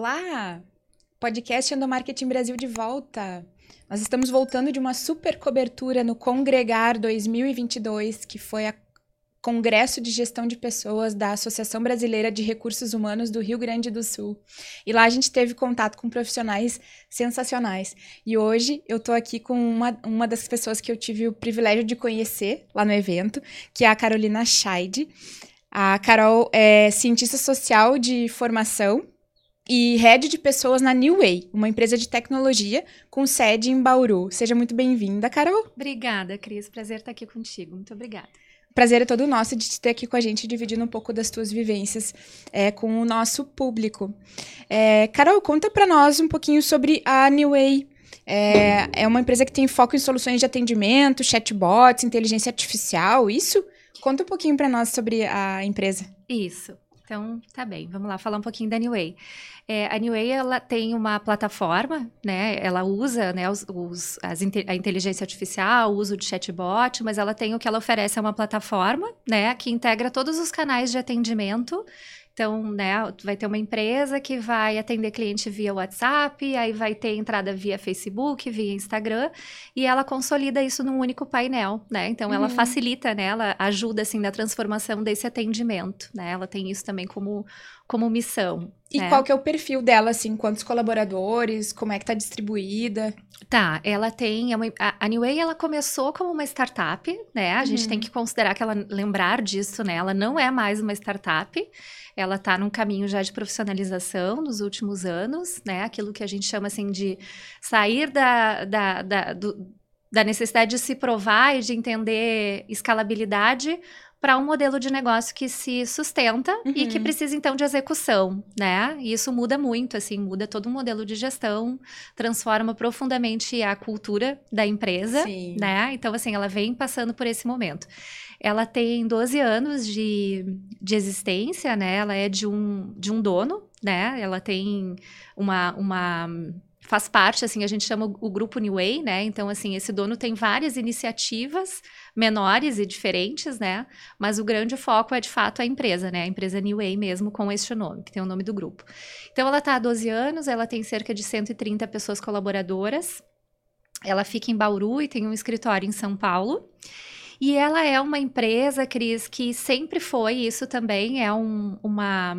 Olá! Podcast Endomarketing Brasil de volta. Nós estamos voltando de uma super cobertura no Congregar 2022, que foi a Congresso de Gestão de Pessoas da Associação Brasileira de Recursos Humanos do Rio Grande do Sul. E lá a gente teve contato com profissionais sensacionais. E hoje eu estou aqui com uma, uma das pessoas que eu tive o privilégio de conhecer lá no evento, que é a Carolina Scheid. A Carol é cientista social de formação e head de pessoas na New Way, uma empresa de tecnologia com sede em Bauru. Seja muito bem-vinda, Carol. Obrigada, Cris. Prazer estar aqui contigo. Muito obrigada. Prazer é todo nosso de te ter aqui com a gente, dividindo um pouco das tuas vivências é, com o nosso público. É, Carol, conta para nós um pouquinho sobre a New Way. É, é uma empresa que tem foco em soluções de atendimento, chatbots, inteligência artificial, isso? Conta um pouquinho para nós sobre a empresa. Isso. Então, tá bem, vamos lá falar um pouquinho da New Way. É, a New Way, ela tem uma plataforma, né, ela usa, né, os, os, as, a inteligência artificial, o uso de chatbot, mas ela tem o que ela oferece é uma plataforma, né, que integra todos os canais de atendimento então, né, vai ter uma empresa que vai atender cliente via WhatsApp, aí vai ter entrada via Facebook, via Instagram, e ela consolida isso num único painel, né? Então, uhum. ela facilita, né? Ela ajuda, assim, na transformação desse atendimento, né? Ela tem isso também como, como missão. E né? qual que é o perfil dela, assim? Quantos colaboradores? Como é que tá distribuída? Tá, ela tem... É a, New Way, ela começou como uma startup, né? A uhum. gente tem uhum. que considerar que ela... Lembrar disso, né? Ela não é mais uma startup. Ela está num caminho já de profissionalização nos últimos anos, né? Aquilo que a gente chama, assim, de sair da... da, da do, da necessidade de se provar e de entender escalabilidade para um modelo de negócio que se sustenta uhum. e que uhum. precisa então de execução, né? E isso muda muito, assim, muda todo o modelo de gestão, transforma profundamente a cultura da empresa, Sim. né? Então, assim, ela vem passando por esse momento. Ela tem 12 anos de, de existência, né? Ela é de um, de um dono, né? Ela tem uma, uma faz parte, assim, a gente chama o, grupo New Way, né? Então, assim, esse dono tem várias iniciativas menores e diferentes, né? Mas o grande foco é de fato a empresa, né? A empresa New Way mesmo com este nome, que tem o nome do grupo. Então ela está há 12 anos, ela tem cerca de 130 pessoas colaboradoras. Ela fica em Bauru e tem um escritório em São Paulo. E ela é uma empresa, Cris, que sempre foi, isso também é um, uma,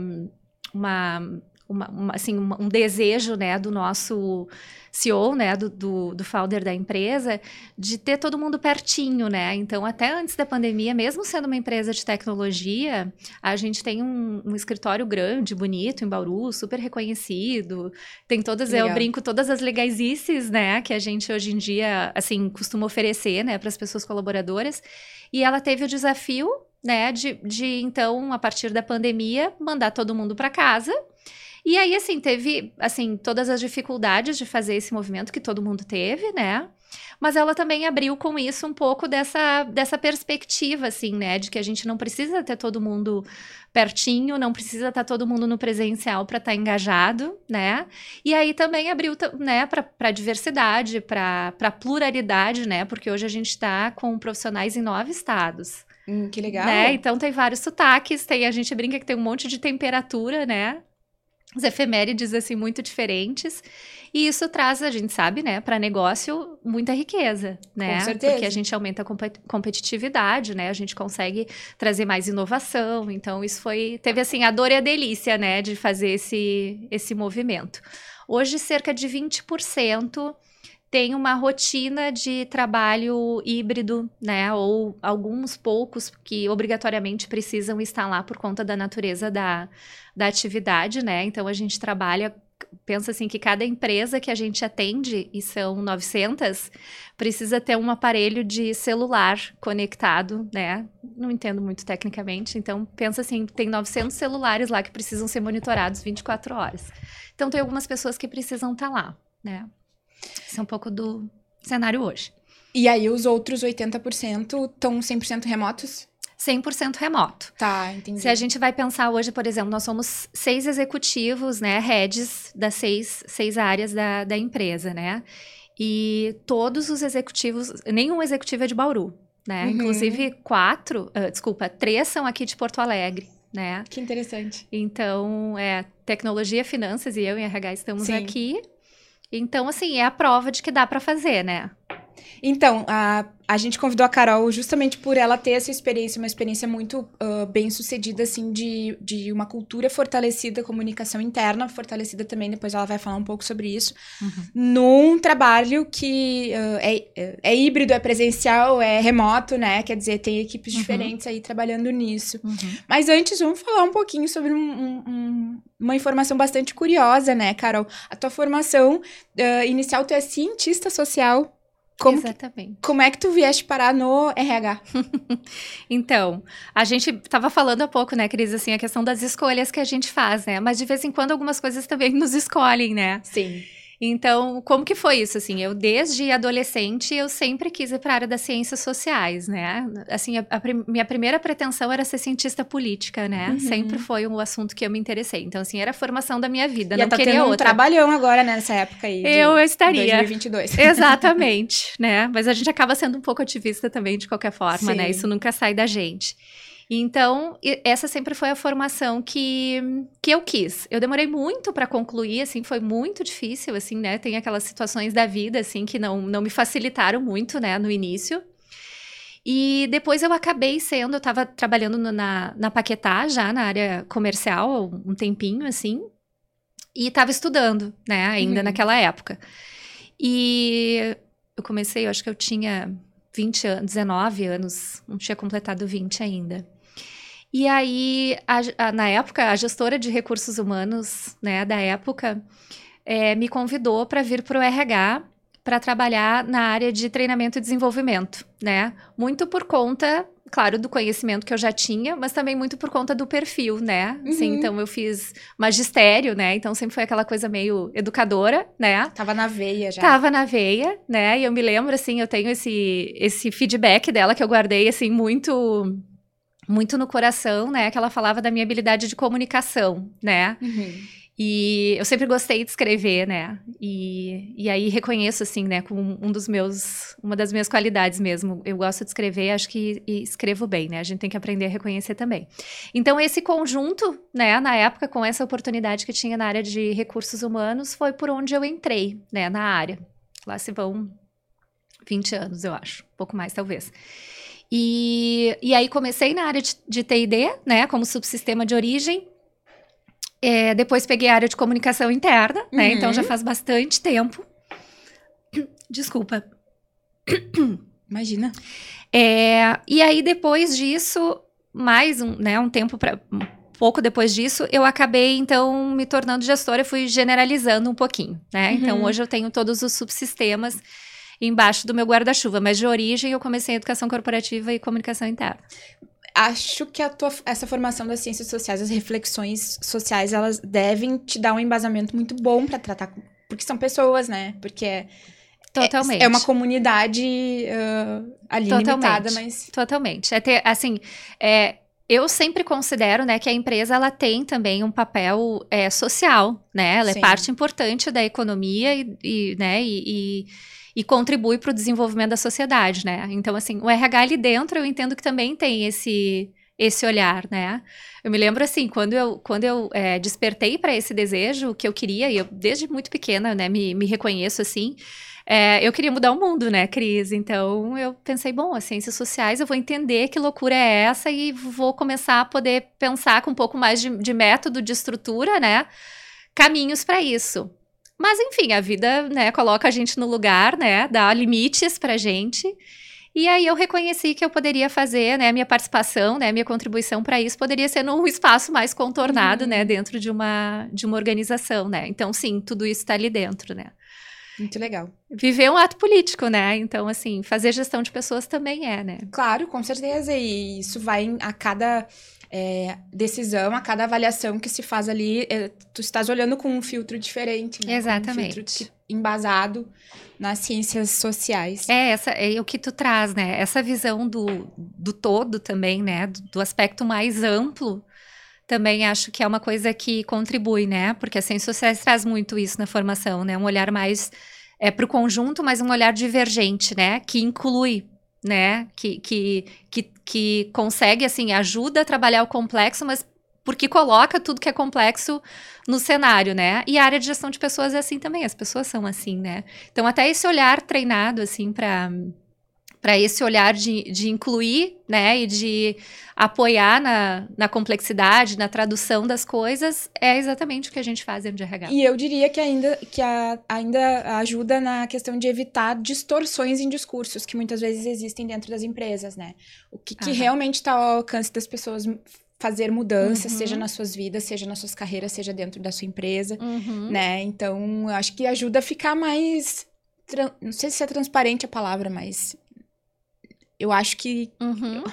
uma uma, uma, assim, um desejo né, do nosso CEO, né, do, do, do, founder da empresa, de ter todo mundo pertinho, né? Então, até antes da pandemia, mesmo sendo uma empresa de tecnologia, a gente tem um, um escritório grande, bonito, em Bauru, super reconhecido. Tem todas, Legal. eu brinco, todas as legaisices, né, que a gente hoje em dia, assim, costuma oferecer, né, para as pessoas colaboradoras. E ela teve o desafio, né, de, de então, a partir da pandemia, mandar todo mundo para casa e aí, assim, teve, assim, todas as dificuldades de fazer esse movimento que todo mundo teve, né? Mas ela também abriu com isso um pouco dessa, dessa perspectiva, assim, né? De que a gente não precisa ter todo mundo pertinho, não precisa estar todo mundo no presencial para estar tá engajado, né? E aí também abriu, né, para diversidade, para pluralidade, né? Porque hoje a gente está com profissionais em nove estados. Hum, que legal. Né? Então tem vários sotaques, tem, a gente brinca que tem um monte de temperatura, né? Os efemérides assim muito diferentes. E isso traz, a gente sabe, né, para negócio muita riqueza, né? Com certeza. Porque a gente aumenta a competitividade, né? A gente consegue trazer mais inovação. Então isso foi teve assim a dor e a delícia, né, de fazer esse esse movimento. Hoje cerca de 20% tem uma rotina de trabalho híbrido, né? Ou alguns poucos que obrigatoriamente precisam estar lá por conta da natureza da, da atividade, né? Então a gente trabalha pensa assim que cada empresa que a gente atende, e são 900, precisa ter um aparelho de celular conectado, né? Não entendo muito tecnicamente, então pensa assim, tem 900 celulares lá que precisam ser monitorados 24 horas. Então tem algumas pessoas que precisam estar lá, né? Isso é um pouco do cenário hoje. E aí os outros 80% estão 100% remotos? 100% remoto. Tá, entendi. Se a gente vai pensar hoje, por exemplo, nós somos seis executivos, né, heads das seis, seis áreas da, da empresa, né? E todos os executivos, nenhum executivo é de Bauru, né? Uhum. Inclusive quatro, uh, desculpa, três são aqui de Porto Alegre, né? Que interessante. Então, é, tecnologia, finanças e eu em RH estamos Sim. aqui. Então, assim, é a prova de que dá para fazer, né? Então, a, a gente convidou a Carol justamente por ela ter essa experiência, uma experiência muito uh, bem sucedida, assim, de, de uma cultura fortalecida, comunicação interna fortalecida também, depois ela vai falar um pouco sobre isso, Uhum. num trabalho que uh, é, é, híbrido, é presencial, é remoto, né? Quer dizer, tem equipes Uhum. diferentes aí trabalhando nisso. Uhum. Mas antes, vamos falar um pouquinho sobre um- um- um- uma informação bastante curiosa, né, Carol? A tua formação uh, inicial, tu é cientista social. Como, que- Exatamente. como é que tu vieste parar no RH? Então, a gente tava falando há pouco, né, Cris, assim, a questão das escolhas que a gente faz, né? Mas de vez em quando algumas coisas também nos escolhem, né? Sim. Então, como que foi isso, assim? Eu, desde adolescente, eu sempre quis ir para a área das ciências sociais, né? Assim, a, a minha primeira pretensão era ser cientista política, né? Uhum. Sempre foi um assunto que eu me interessei. Então, assim, era a formação da minha vida, Já não tá queria tendo um outra. trabalhão agora, né, nessa época aí. Eu estaria. 2022. Exatamente, né? Mas a gente acaba sendo um pouco ativista também, de qualquer forma, né? Sim. Isso nunca sai da gente. Então, essa sempre foi a formação que, que eu quis. Eu demorei muito para concluir, assim, foi muito difícil, assim, né? Tem aquelas situações da vida, assim, que não, não me facilitaram muito, né, no início. E depois eu acabei sendo, eu estava trabalhando no- na, na Paquetá, já na área comercial, um tempinho, assim, e estava estudando, né, ainda Uhum. naquela época. E eu comecei, eu acho que eu tinha 20 anos, 19 anos, não tinha completado 20 ainda. E aí, a- a- na época, a gestora de recursos humanos, né, da época, eh, me convidou para vir para o RH para trabalhar na área de treinamento e desenvolvimento, né? Muito por conta, claro, do conhecimento que eu já tinha, mas também muito por conta do perfil, né? Assim, Uhum. então eu fiz magistério, né? Então sempre foi aquela coisa meio educadora, né? Tava na veia já. Tava na veia, né? E eu me lembro, assim, eu tenho esse, esse feedback dela que eu guardei, assim, muito, muito no coração, né? Que ela falava da minha habilidade de comunicação, né? Uhum. E eu sempre gostei de escrever, né? E, e aí reconheço, assim, né? Como um dos meus, uma das minhas qualidades mesmo. Eu gosto de escrever, acho que e escrevo bem, né? A gente tem que aprender a reconhecer também. Então, esse conjunto, né? Na época, com essa oportunidade que tinha na área de recursos humanos, foi por onde eu entrei, né? Na área. Lá se vão 20 anos, eu acho. Um pouco mais, talvez. E, e aí comecei na área de, de TID, né? Como subsistema de origem. É, depois peguei a área de comunicação interna, né? Uhum. Então já faz bastante tempo. Desculpa. Imagina. É, e aí, depois disso, mais um, né, um tempo para pouco depois disso, eu acabei, então, me tornando gestora, fui generalizando um pouquinho, né? Então, Uhum. hoje eu tenho todos os subsistemas embaixo do meu guarda-chuva, mas de origem eu comecei em educação corporativa e comunicação interna. Acho que a tua, essa formação das ciências sociais, as reflexões sociais, elas devem te dar um embasamento muito bom pra tratar com. Porque são pessoas, né? Porque é, Totalmente. é uma comunidade ah, ali Totalmente. limitada, mas. Totalmente. É ter, assim, é, eu sempre considero, né, que a empresa ela tem também um papel é, social, né? Ela Sim. é parte importante da economia e, e, né, e, e, e contribui para o desenvolvimento da sociedade, né? Então, assim, o RH ali dentro eu entendo que também tem esse esse olhar, né? Eu me lembro assim, quando eu, quando eu é, despertei para esse desejo que eu queria, e eu desde muito pequena, né, me, me reconheço assim, é, eu queria mudar o mundo, né, Cris? Então eu pensei, bom, as ciências sociais, eu vou entender que loucura é essa e vou começar a poder pensar com um pouco mais de, de método, de estrutura, né? Caminhos para isso. Mas enfim, a vida, né, coloca a gente no lugar, né? Dá limites pra gente. E aí eu reconheci que eu poderia fazer, né, minha participação, né, minha contribuição para isso poderia ser num espaço mais contornado, Uhum. né, dentro de uma de uma organização, né? Então, sim, tudo isso está ali dentro, né? Muito legal. Viver é um ato político, né? Então, assim, fazer gestão de pessoas também é, né? Claro, com certeza. E isso vai a cada é, decisão, a cada avaliação que se faz ali, é, tu estás olhando com um filtro diferente. Né? Exatamente. Um filtro que- embasado nas ciências sociais. É, essa é o que tu traz, né? Essa visão do, do todo também, né? Do, do aspecto mais amplo, também acho que é uma coisa que contribui, né? Porque as ciências sociais traz muito isso na formação, né? Um olhar mais é, para o conjunto, mas um olhar divergente, né? Que inclui, né? Que, que, que, que consegue, assim, ajuda a trabalhar o complexo, mas porque coloca tudo que é complexo no cenário, né? E a área de gestão de pessoas é assim também, as pessoas são assim, né? Então, até esse olhar treinado, assim, para para esse olhar de, de incluir, né, e de apoiar na, na complexidade, na tradução das coisas, é exatamente o que a gente faz dentro de RH. E eu diria que ainda, que a, ainda ajuda na questão de evitar distorções em discursos que muitas vezes existem dentro das empresas, né? O que, que realmente está ao alcance das pessoas fazer mudanças, uhum. seja nas suas vidas, seja nas suas carreiras, seja dentro da sua empresa, uhum. né? Então, eu acho que ajuda a ficar mais não sei se é transparente a palavra, mas eu acho que uhum.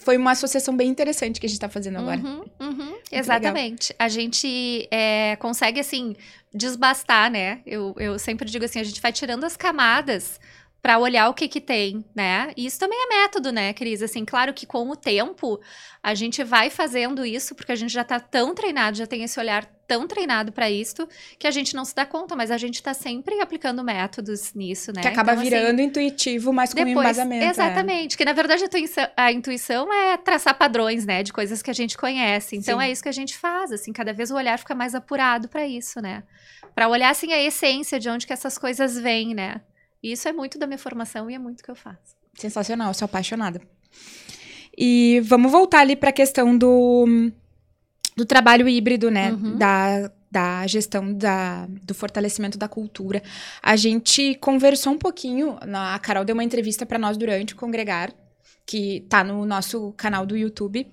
foi uma associação bem interessante que a gente está fazendo agora. Uhum, uhum. Exatamente. Legal. A gente é, consegue, assim, desbastar, né? Eu, eu sempre digo assim, a gente vai tirando as camadas para olhar o que que tem, né? E isso também é método, né, Cris? Assim, claro que com o tempo a gente vai fazendo isso porque a gente já tá tão treinado, já tem esse olhar tão treinado para isso que a gente não se dá conta, mas a gente tá sempre aplicando métodos nisso, né? Que acaba então, assim, virando assim, intuitivo, mas com depois, embasamento. É. Exatamente, é. que na verdade a intuição, a intuição, é traçar padrões, né, de coisas que a gente conhece. Então Sim. é isso que a gente faz, assim, cada vez o olhar fica mais apurado para isso, né? Para olhar assim a essência de onde que essas coisas vêm, né? E isso é muito da minha formação e é muito que eu faço. Sensacional, sou apaixonada. E vamos voltar ali para a questão do, do trabalho híbrido, né? Uhum. Da, da gestão da, do fortalecimento da cultura. A gente conversou um pouquinho, a Carol deu uma entrevista para nós durante o Congregar, que tá no nosso canal do YouTube.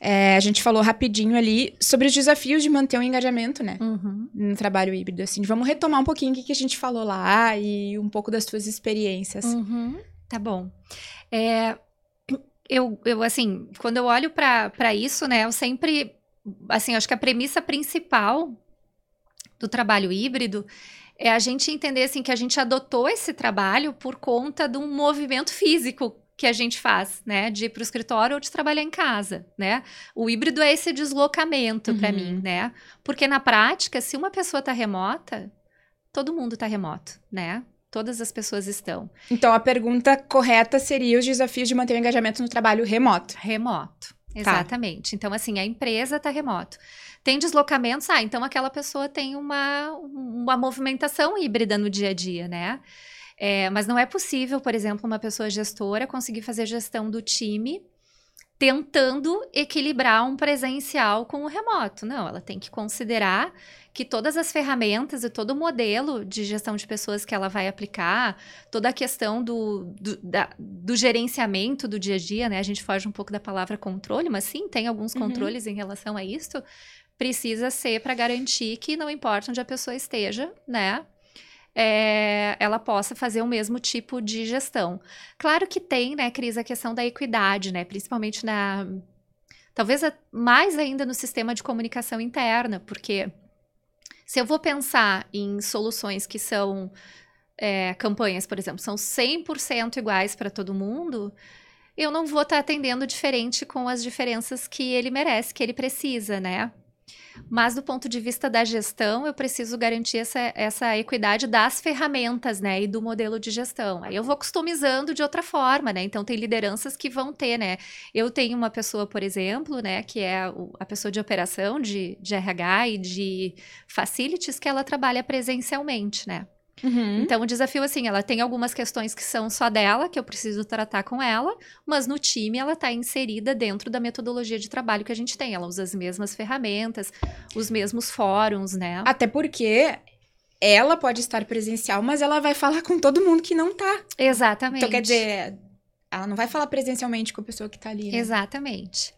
É, a gente falou rapidinho ali sobre os desafios de manter o engajamento, né? Uhum. No trabalho híbrido, assim. Vamos retomar um pouquinho o que, a gente falou lá e um pouco das suas experiências. Uhum. Tá bom. É, eu, eu, assim, quando eu olho para isso, né, eu sempre, assim, acho que a premissa principal do trabalho híbrido é a gente entender, assim, que a gente adotou esse trabalho por conta de um movimento físico que a gente faz, né? De ir para o escritório ou de trabalhar em casa, né? O híbrido é esse deslocamento uhum. para mim, né? Porque na prática, se uma pessoa está remota, todo mundo está remoto, né? Todas as pessoas estão. Então a pergunta correta seria os desafios de manter o engajamento no trabalho remoto. Remoto. Tá. Exatamente. Tá. Então, assim, a empresa está remoto. Tem deslocamentos, ah, então aquela pessoa tem uma, uma movimentação híbrida no dia a dia, né? É, mas não é possível, por exemplo, uma pessoa gestora conseguir fazer gestão do time tentando equilibrar um presencial com o remoto. Não, ela tem que considerar que todas as ferramentas e todo o modelo de gestão de pessoas que ela vai aplicar, toda a questão do, do, da, do gerenciamento do dia a dia, né? A gente foge um pouco da palavra controle, mas sim, tem alguns uhum. controles em relação a isso. Precisa ser para garantir que não importa onde a pessoa esteja, né? É, ela possa fazer o mesmo tipo de gestão. Claro que tem, né, Cris, a questão da equidade, né? Principalmente na. Talvez mais ainda no sistema de comunicação interna, porque se eu vou pensar em soluções que são é, campanhas, por exemplo, são 100% iguais para todo mundo, eu não vou estar tá atendendo diferente com as diferenças que ele merece, que ele precisa, né? Mas do ponto de vista da gestão, eu preciso garantir essa, essa equidade das ferramentas, né? E do modelo de gestão. Aí eu vou customizando de outra forma, né? Então tem lideranças que vão ter, né? Eu tenho uma pessoa, por exemplo, né? Que é a pessoa de operação de, de RH e de facilities que ela trabalha presencialmente, né? Uhum. Então, o desafio, assim, ela tem algumas questões que são só dela, que eu preciso tratar com ela, mas no time ela está inserida dentro da metodologia de trabalho que a gente tem. Ela usa as mesmas ferramentas, os mesmos fóruns, né? Até porque ela pode estar presencial, mas ela vai falar com todo mundo que não tá. Exatamente. Então, quer dizer, ela não vai falar presencialmente com a pessoa que tá ali. Né? Exatamente.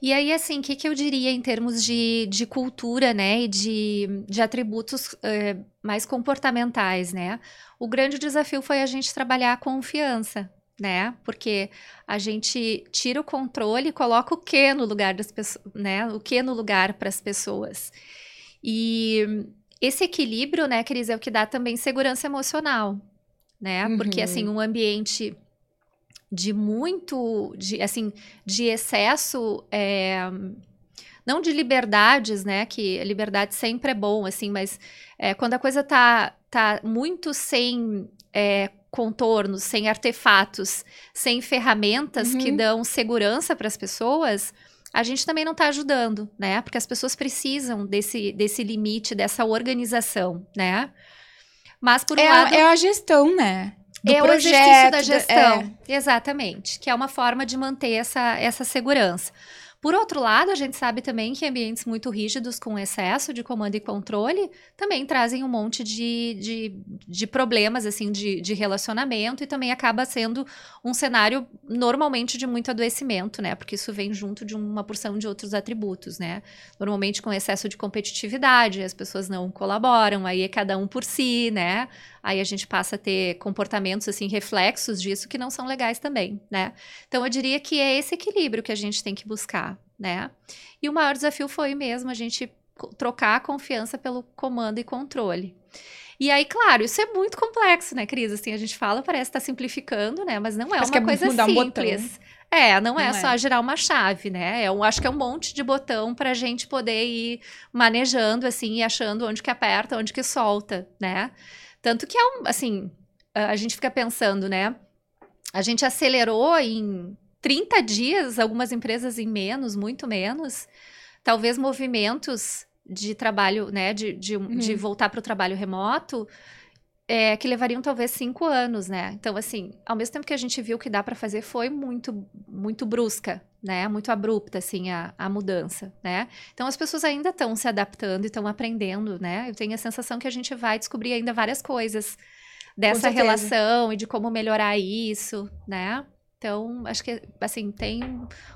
E aí, assim, o que, que eu diria em termos de, de cultura, né? E de, de atributos eh, mais comportamentais, né? O grande desafio foi a gente trabalhar a confiança, né? Porque a gente tira o controle e coloca o que no lugar das pessoas, né? O que no lugar para as pessoas. E esse equilíbrio, né, Cris, é o que dá também segurança emocional, né? Uhum. Porque, assim, um ambiente de muito, de, assim, de excesso, é, não de liberdades, né, que liberdade sempre é bom, assim, mas é, quando a coisa tá, tá muito sem é, contornos, sem artefatos, sem ferramentas uhum. que dão segurança para as pessoas, a gente também não está ajudando, né? Porque as pessoas precisam desse, desse limite, dessa organização, né? Mas por um é, lado. É a gestão, né? Do é projeto, o exercício da gestão. É. Exatamente. Que é uma forma de manter essa, essa segurança. Por outro lado, a gente sabe também que ambientes muito rígidos, com excesso de comando e controle, também trazem um monte de, de, de problemas, assim, de, de relacionamento e também acaba sendo um cenário normalmente de muito adoecimento, né? Porque isso vem junto de uma porção de outros atributos, né? Normalmente com excesso de competitividade, as pessoas não colaboram, aí é cada um por si, né? Aí a gente passa a ter comportamentos, assim, reflexos disso que não são legais também, né? Então eu diria que é esse equilíbrio que a gente tem que buscar, né? E o maior desafio foi mesmo a gente trocar a confiança pelo comando e controle. E aí, claro, isso é muito complexo, né, Cris? Assim, a gente fala, parece estar tá simplificando, né? Mas não é uma é coisa simples. Um é, não, não é, é, só girar uma chave, né? Eu acho que é um monte de botão para a gente poder ir manejando, assim, e achando onde que aperta, onde que solta, né? Tanto que é um, assim, a gente fica pensando, né? A gente acelerou em 30 dias, algumas empresas em menos, muito menos. Talvez movimentos de trabalho, né, de, de, uhum. de voltar para o trabalho remoto, é, que levariam talvez cinco anos, né? Então, assim, ao mesmo tempo que a gente viu que dá para fazer, foi muito, muito brusca, né? Muito abrupta, assim, a, a mudança, né? Então, as pessoas ainda estão se adaptando e estão aprendendo, né? Eu tenho a sensação que a gente vai descobrir ainda várias coisas dessa relação e de como melhorar isso, né? Então, acho que, assim, tem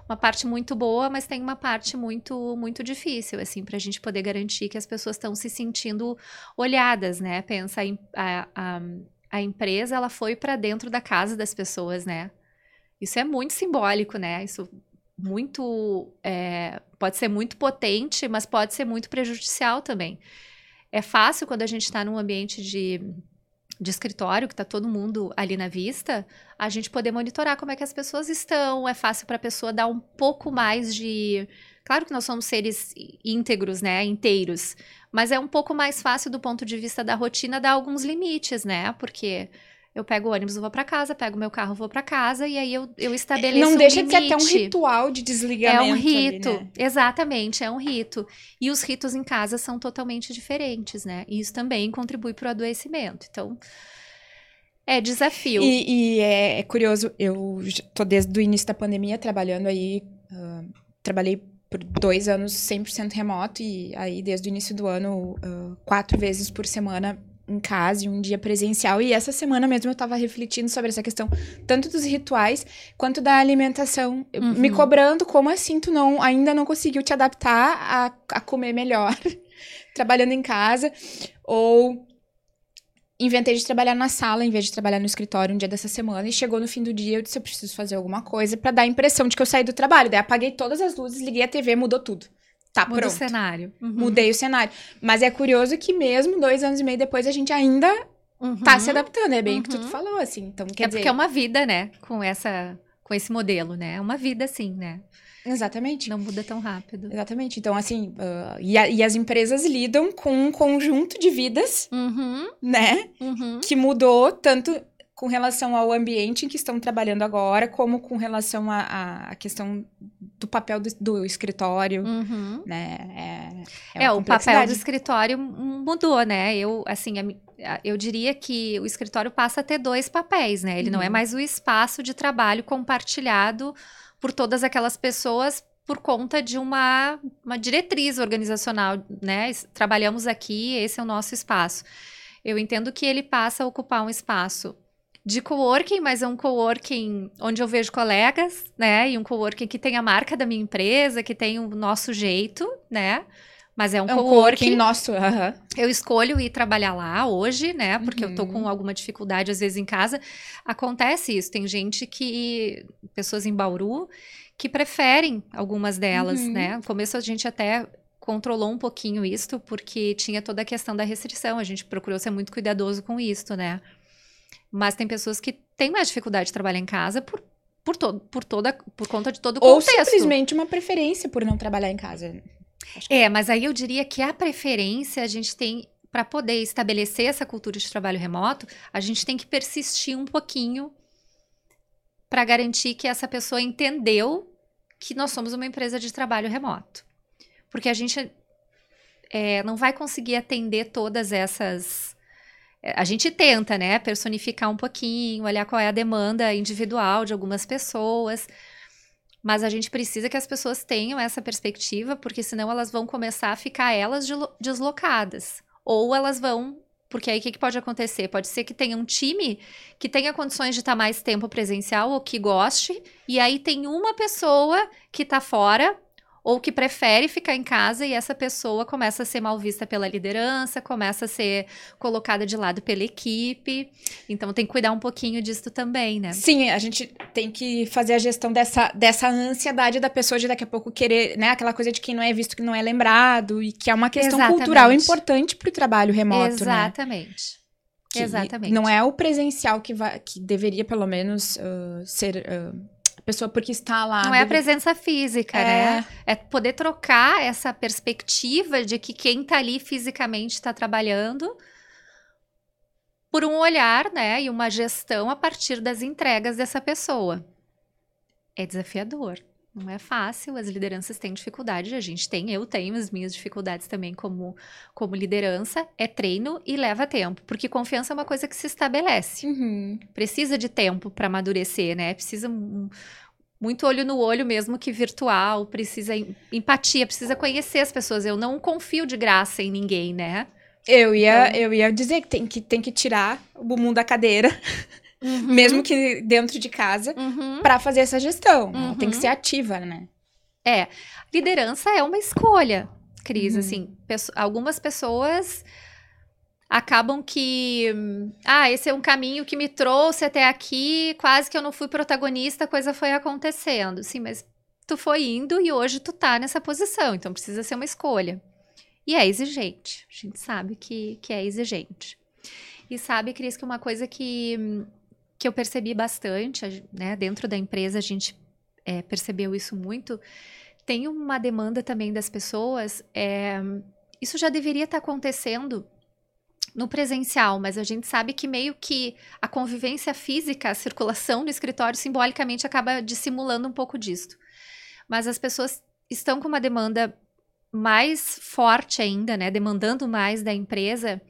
uma parte muito boa, mas tem uma parte muito, muito difícil, assim, para a gente poder garantir que as pessoas estão se sentindo olhadas, né? Pensa, a, a, a empresa, ela foi para dentro da casa das pessoas, né? Isso é muito simbólico, né? Isso muito, é, pode ser muito potente, mas pode ser muito prejudicial também. É fácil quando a gente está num ambiente de de escritório, que está todo mundo ali na vista, a gente poder monitorar como é que as pessoas estão. É fácil para a pessoa dar um pouco mais de. Claro que nós somos seres íntegros, né? Inteiros. Mas é um pouco mais fácil do ponto de vista da rotina dar alguns limites, né? Porque eu pego o ônibus, vou para casa, pego meu carro, vou para casa e aí eu, eu estabeleço Não deixa um de ser até um ritual de desligamento. É um rito, ali, né? exatamente, é um rito. E os ritos em casa são totalmente diferentes, né? E isso também contribui para o adoecimento. Então, é desafio. E, e é, é, curioso, eu tô desde o início da pandemia trabalhando aí, uh, trabalhei por dois anos 100% remoto e aí desde o início do ano, uh, quatro vezes por semana em casa e um dia presencial. E essa semana mesmo eu estava refletindo sobre essa questão, tanto dos rituais quanto da alimentação. Uhum. Me cobrando como assim tu não, ainda não conseguiu te adaptar a, a comer melhor, trabalhando em casa. Ou inventei de trabalhar na sala em vez de trabalhar no escritório um dia dessa semana. E chegou no fim do dia, eu disse: eu preciso fazer alguma coisa para dar a impressão de que eu saí do trabalho. Daí apaguei todas as luzes, liguei a TV, mudou tudo. Tá, Muda pronto. o cenário. Uhum. Mudei o cenário. Mas é curioso que mesmo dois anos e meio depois a gente ainda uhum. tá se adaptando. É bem o que tu uhum. falou, assim. Então, quer é dizer... porque é uma vida, né? Com essa... Com esse modelo, né? É uma vida, assim, né? Exatamente. Não muda tão rápido. Exatamente. Então, assim, uh, e, a, e, as empresas lidam com um conjunto de vidas, uhum. né? Uhum. Que mudou tanto com relação ao ambiente em que estão trabalhando agora, como com relação à questão do papel do, do escritório, uhum. né? É, é, é o papel do escritório mudou, né? Eu, assim, eu diria que o escritório passa a ter dois papéis, né? Ele uhum. não é uhum. mais o espaço de trabalho compartilhado por todas aquelas pessoas por conta de uma, uma diretriz organizacional, né? Trabalhamos aqui, esse é o nosso espaço. Eu entendo que ele passa a ocupar um espaço de coworking, mas é um coworking onde eu vejo colegas, né? E um coworking que tem a marca da minha empresa, que tem o nosso jeito, né? Mas é um, é um coworking nosso. Uhum. Eu escolho ir trabalhar lá hoje, né? Porque uhum. eu tô com uhum. alguma dificuldade às vezes em casa. Acontece isso. Tem gente que pessoas em Bauru que preferem algumas delas, uhum. né? No começo a gente até controlou um pouquinho isso, porque tinha toda a questão da restrição. A gente procurou ser muito cuidadoso com isso, né? Mas tem pessoas que têm mais dificuldade de trabalhar em casa por, por, todo, por, toda, por conta de todo o Ou contexto. Ou simplesmente uma preferência por não trabalhar em casa. É, mas aí eu diria que a preferência a gente tem para poder estabelecer essa cultura de trabalho remoto, a gente tem que persistir um pouquinho para garantir que essa pessoa entendeu que nós somos uma empresa de trabalho remoto. Porque a gente é, não vai conseguir atender todas essas. A gente tenta, né, personificar um pouquinho, olhar qual é a demanda individual de algumas pessoas. Mas a gente precisa que as pessoas tenham essa perspectiva, porque senão elas vão começar a ficar elas deslocadas. Ou elas vão porque aí o que, que, pode acontecer? Pode ser que tenha um time que tenha condições de estar mais tempo presencial ou que goste, e aí tem uma pessoa que está fora ou que prefere ficar em casa e essa pessoa começa a ser mal vista pela liderança, começa a ser colocada de lado pela equipe. Então tem que cuidar um pouquinho disso também, né? Sim, a gente tem que fazer a gestão dessa, dessa ansiedade da pessoa de daqui a pouco querer, né? Aquela coisa de quem não é visto que não é lembrado e que é uma questão Exatamente. cultural importante para o trabalho remoto, né? Exatamente. Né? Exatamente. Não é o presencial que, vai, que deveria, pelo menos, uh, ser. Uh, pessoa porque está lá. Não é a presença física, né? é... né? É poder trocar essa perspectiva de que quem está ali fisicamente está trabalhando por um olhar, né, e uma gestão a partir das entregas dessa pessoa. É desafiador. Não é fácil, as lideranças têm dificuldade, a gente tem, eu tenho as minhas dificuldades também como, como liderança. É treino e leva tempo, porque confiança é uma coisa que se estabelece. Uhum. Precisa de tempo para amadurecer, né? Precisa um, muito olho no olho mesmo que virtual, precisa empatia, precisa conhecer as pessoas. Eu não confio de graça em ninguém, né? Eu ia, então... eu ia dizer que tem, que tem que tirar o bumbum da cadeira. Uhum. mesmo que dentro de casa, uhum. para fazer essa gestão. Uhum. tem que ser ativa, né? É. Liderança é uma escolha, Cris. Uhum. Assim, algumas pessoas acabam que. Ah, esse é um caminho que me trouxe até aqui, quase que eu não fui protagonista, a coisa foi acontecendo. Sim, mas tu foi indo e hoje tu tá nessa posição, então precisa ser uma escolha. E é exigente. A gente sabe que, que é exigente. E sabe, Cris, que uma coisa que que eu percebi bastante, né? Dentro da empresa a gente é, percebeu isso muito. Tem uma demanda também das pessoas. É, isso já deveria estar acontecendo no presencial, mas a gente sabe que meio que a convivência física, a circulação no escritório, simbolicamente acaba dissimulando um pouco disso. Mas as pessoas estão com uma demanda mais forte ainda, né? Demandando mais da empresa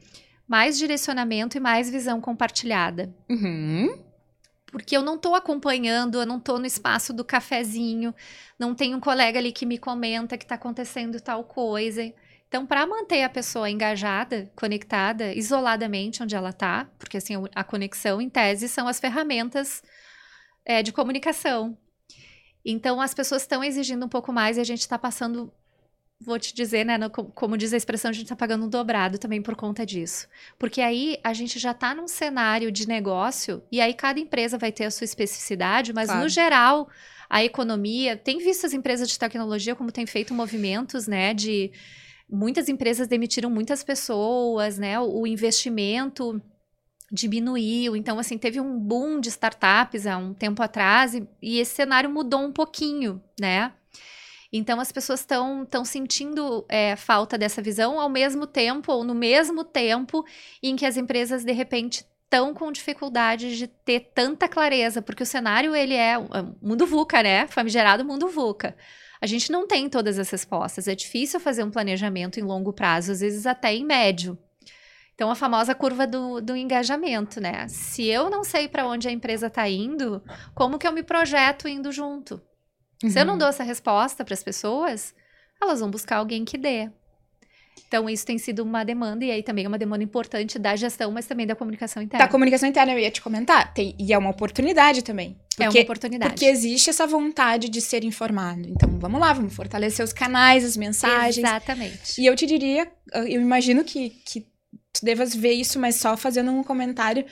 mais direcionamento e mais visão compartilhada. Uhum. Porque eu não estou acompanhando, eu não estou no espaço do cafezinho, não tem um colega ali que me comenta que está acontecendo tal coisa. Então, para manter a pessoa engajada, conectada, isoladamente onde ela está, porque assim, a conexão, em tese, são as ferramentas é, de comunicação. Então, as pessoas estão exigindo um pouco mais e a gente está passando vou te dizer, né, no, como diz a expressão, a gente está pagando um dobrado também por conta disso. Porque aí a gente já está num cenário de negócio e aí cada empresa vai ter a sua especificidade, mas claro. no geral a economia tem visto as empresas de tecnologia como tem feito movimentos, né, de muitas empresas demitiram muitas pessoas, né, o, o investimento diminuiu. Então, assim, teve um boom de startups há um tempo atrás e, e esse cenário mudou um pouquinho, né? Então as pessoas estão sentindo é, falta dessa visão ao mesmo tempo, ou no mesmo tempo, em que as empresas, de repente, estão com dificuldade de ter tanta clareza, porque o cenário ele é, é mundo VUCA, né? Famigerado mundo VUCA. A gente não tem todas as respostas. É difícil fazer um planejamento em longo prazo, às vezes até em médio. Então, a famosa curva do, do engajamento, né? Se eu não sei para onde a empresa está indo, como que eu me projeto indo junto? Uhum. Se eu não uhum. dou essa resposta para as pessoas, elas vão buscar alguém que dê. Então, isso tem sido uma demanda, e aí também é uma demanda importante da gestão, mas também da comunicação interna. Da comunicação interna, eu ia te comentar. Tem, e é uma oportunidade também. Porque, é uma oportunidade. Porque existe essa vontade de ser informado. Então, vamos lá, vamos fortalecer os canais, as mensagens. Exatamente. E eu te diria, eu imagino que, que tu devas ver isso, mas só fazendo um comentário,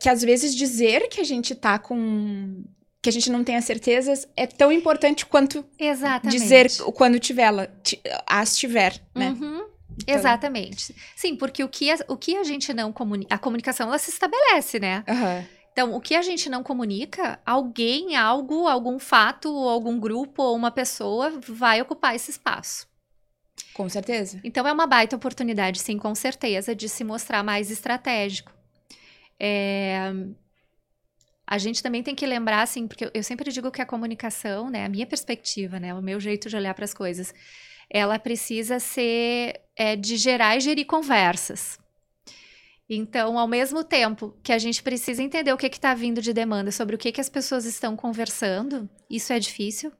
que às vezes dizer que a gente tá com que a gente não tenha certezas é tão importante quanto Exatamente. dizer quando tiver, as tiver, né? Uhum. Então... Exatamente. Sim, porque o que a, o que a gente não comunica, a comunicação ela se estabelece, né? Uhum. Então, o que a gente não comunica, alguém, algo, algum fato, ou algum grupo, ou uma pessoa vai ocupar esse espaço. Com certeza. Então, é uma baita oportunidade, sim, com certeza, de se mostrar mais estratégico. É, a gente também tem que lembrar, assim, porque eu sempre digo que a comunicação, né, a minha perspectiva, né, o meu jeito de olhar para as coisas, ela precisa ser é, de gerar e gerir conversas. Então, ao mesmo tempo que a gente precisa entender o que está vindo de demanda, sobre o que, que as pessoas estão conversando, isso é difícil,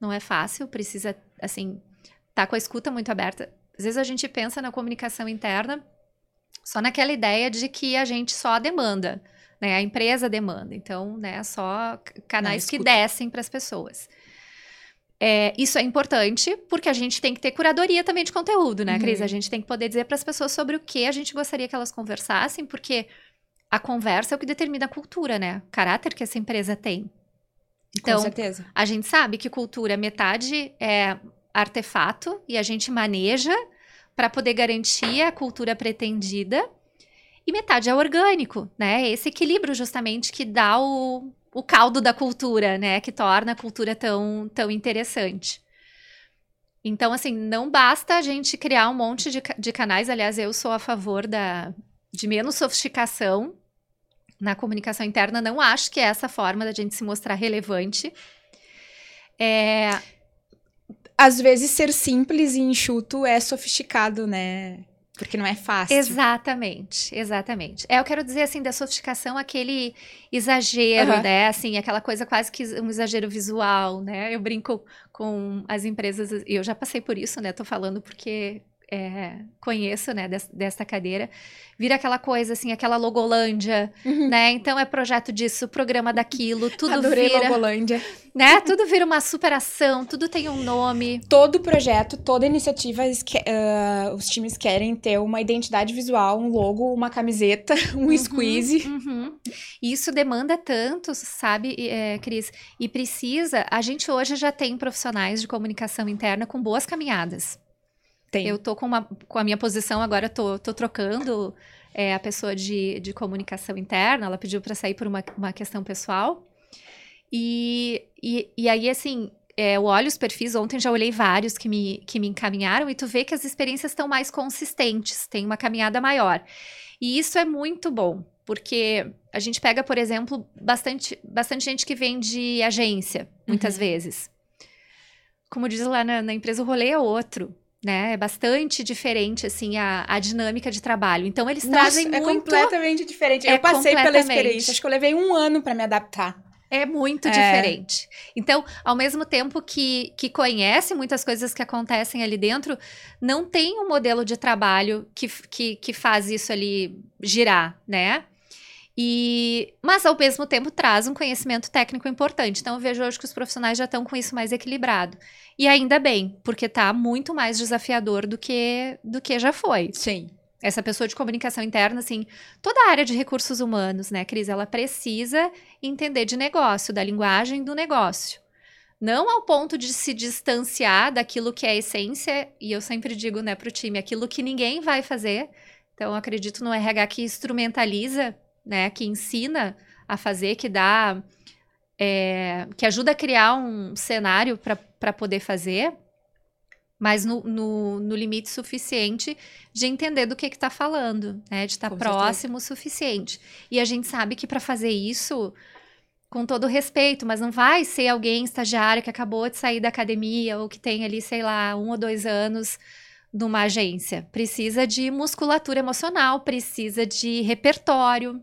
não é fácil, precisa, assim, tá com a escuta muito aberta. Às vezes a gente pensa na comunicação interna só naquela ideia de que a gente só demanda né? A empresa demanda. Então, né, só canais que descem para as pessoas. É, isso é importante porque a gente tem que ter curadoria também de conteúdo, né, Cris? Uhum. A gente tem que poder dizer para as pessoas sobre o que a gente gostaria que elas conversassem, porque a conversa é o que determina a cultura, né? O caráter que essa empresa tem. Então, Com certeza. a gente sabe que cultura, metade é artefato e a gente maneja para poder garantir a cultura pretendida e metade é orgânico, né? Esse equilíbrio justamente que dá o, o caldo da cultura, né? Que torna a cultura tão, tão interessante. Então, assim, não basta a gente criar um monte de, de canais. Aliás, eu sou a favor da, de menos sofisticação na comunicação interna. Não acho que é essa forma da gente se mostrar relevante. É... Às vezes, ser simples e enxuto é sofisticado, né? Porque não é fácil. Exatamente, exatamente. É, eu quero dizer assim, da sofisticação, aquele exagero, uhum. né? Assim, aquela coisa quase que um exagero visual, né? Eu brinco com as empresas, e eu já passei por isso, né? Tô falando porque é, conheço, né, desta cadeira, vira aquela coisa assim, aquela logolândia, uhum. né? Então é projeto disso, programa daquilo, tudo Adorei vira, logolândia. né? Tudo vira uma superação, tudo tem um nome. Todo projeto, toda iniciativa, uh, os times querem ter uma identidade visual, um logo, uma camiseta, um uhum, squeeze. Uhum. Isso demanda tanto, sabe, é, Cris? E precisa. A gente hoje já tem profissionais de comunicação interna com boas caminhadas. Tem. Eu tô com, uma, com a minha posição agora, tô, tô trocando é, a pessoa de, de comunicação interna, ela pediu para sair por uma, uma questão pessoal. E, e, e aí, assim, é, eu olho os perfis, ontem já olhei vários que me, que me encaminharam, e tu vê que as experiências estão mais consistentes, tem uma caminhada maior. E isso é muito bom, porque a gente pega, por exemplo, bastante, bastante gente que vem de agência, muitas uhum. vezes. Como diz lá na, na empresa, o rolê é outro né? É bastante diferente, assim, a, a dinâmica de trabalho. Então, eles Nossa, trazem é muito... é completamente diferente. É eu passei pela experiência, acho que eu levei um ano para me adaptar. É muito é. diferente. Então, ao mesmo tempo que, que conhece muitas coisas que acontecem ali dentro, não tem um modelo de trabalho que, que, que faz isso ali girar, né? E, mas ao mesmo tempo traz um conhecimento técnico importante. Então eu vejo hoje que os profissionais já estão com isso mais equilibrado. E ainda bem, porque está muito mais desafiador do que do que já foi. Sim. Essa pessoa de comunicação interna, assim, toda a área de recursos humanos, né, Cris, ela precisa entender de negócio, da linguagem do negócio. Não ao ponto de se distanciar daquilo que é a essência, e eu sempre digo, né, para o time, aquilo que ninguém vai fazer. Então, eu acredito no RH que instrumentaliza né, que ensina a fazer, que dá, é, que ajuda a criar um cenário para poder fazer, mas no, no, no, limite suficiente de entender do que está falando, né, de estar tá próximo o suficiente. E a gente sabe que para fazer isso, com todo respeito, mas não vai ser alguém estagiário que acabou de sair da academia ou que tem ali, sei lá, um ou dois anos numa agência. Precisa de musculatura emocional, precisa de repertório,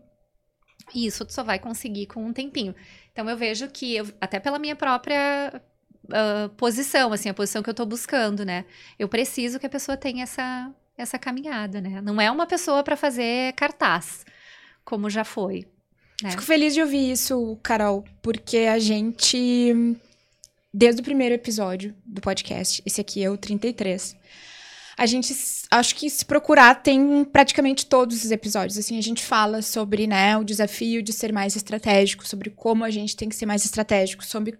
e isso tu só vai conseguir com um tempinho. Então eu vejo que, eu, até pela minha própria uh, posição, assim, a posição que eu tô buscando, né? Eu preciso que a pessoa tenha essa, essa caminhada, né? Não é uma pessoa para fazer cartaz, como já foi. Né? Fico feliz de ouvir isso, Carol, porque a gente, desde o primeiro episódio do podcast, esse aqui é o 33, a gente, acho que se procurar, tem praticamente todos os episódios. Assim, a gente fala sobre, né, o desafio de ser mais estratégico, sobre como a gente tem que ser mais estratégico, sobre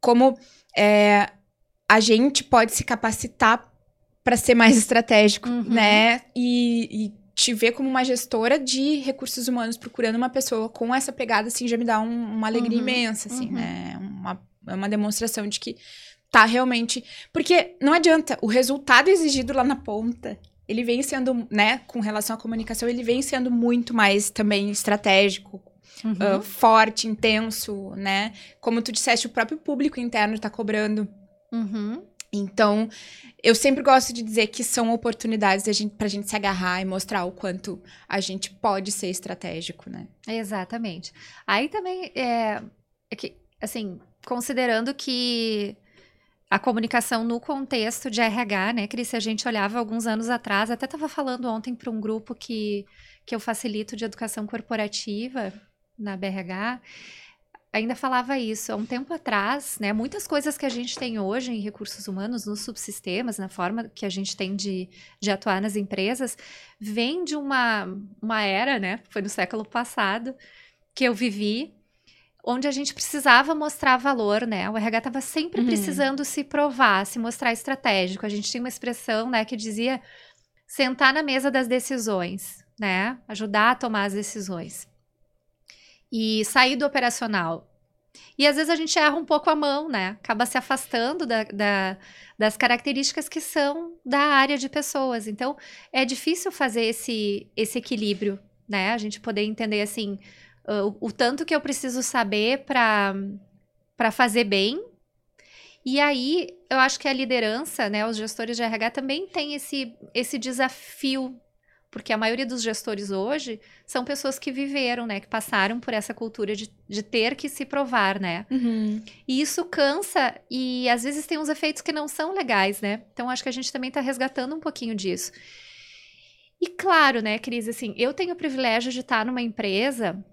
como é, a gente pode se capacitar para ser mais estratégico, uhum. né? E, e, te ver como uma gestora de recursos humanos procurando uma pessoa com essa pegada, assim, já me dá um, uma alegria uhum. imensa, assim, uhum. né? Uma, é uma demonstração de que tá realmente. Porque não adianta, o resultado exigido lá na ponta, ele vem sendo, né, com relação à comunicação, ele vem sendo muito mais também estratégico, uhum. uh, forte, intenso, né? Como tu disseste, o próprio público interno está cobrando. Uhum. Então, eu sempre gosto de dizer que são oportunidades para gente, a gente se agarrar e mostrar o quanto a gente pode ser estratégico, né? Exatamente. Aí também é, é que, assim, considerando que a comunicação no contexto de RH, né, Cris? Se a gente olhava alguns anos atrás, até estava falando ontem para um grupo que, que eu facilito de educação corporativa na BRH, ainda falava isso. Há um tempo atrás, né, muitas coisas que a gente tem hoje em recursos humanos, nos subsistemas, na forma que a gente tem de, de atuar nas empresas, vem de uma, uma era, né, foi no século passado, que eu vivi, onde a gente precisava mostrar valor, né? O RH estava sempre uhum. precisando se provar, se mostrar estratégico. A gente tinha uma expressão, né, que dizia sentar na mesa das decisões, né? Ajudar a tomar as decisões. E sair do operacional. E às vezes a gente erra um pouco a mão, né? Acaba se afastando da, da, das características que são da área de pessoas. Então, é difícil fazer esse, esse equilíbrio, né? A gente poder entender assim uh, o, o, tanto que eu preciso saber para fazer bem. E aí, eu acho que a liderança, né, os gestores de RH também tem esse, esse desafio, porque a maioria dos gestores hoje são pessoas que viveram, né, que passaram por essa cultura de, de ter que se provar, né? Uhum. E isso cansa e às vezes tem uns efeitos que não são legais, né? Então, acho que a gente também está resgatando um pouquinho disso. E claro, né, Cris, assim, eu tenho o privilégio de estar numa empresa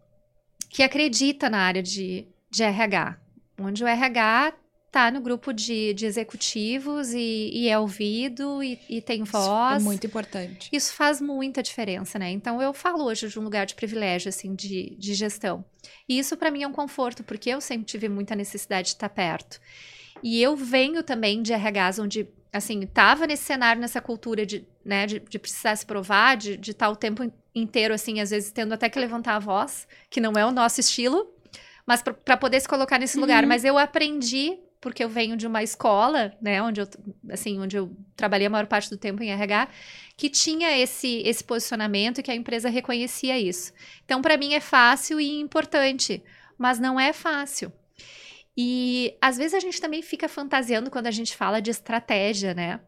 que acredita na área de, de RH, onde o RH está no grupo de, de executivos e, e, é ouvido e, e tem voz. Isso é muito importante. Isso faz muita diferença, né? Então eu falo hoje de um lugar de privilégio, assim, de, de gestão. E isso para mim é um conforto, porque eu sempre tive muita necessidade de estar perto. E eu venho também de RHs onde, assim, estava nesse cenário, nessa cultura de, né, de, de precisar se provar, de, de estar o tempo inteiro, assim, às vezes tendo até que levantar a voz, que não é o nosso estilo, mas para poder se colocar nesse uhum. lugar. Mas eu aprendi, porque eu venho de uma escola, né, onde eu, assim, onde eu trabalhei a maior parte do tempo em RH, que tinha esse, esse posicionamento e que a empresa reconhecia isso. Então, para mim é fácil e importante, mas não é fácil. E às vezes a gente também fica fantasiando quando a gente fala de estratégia, né?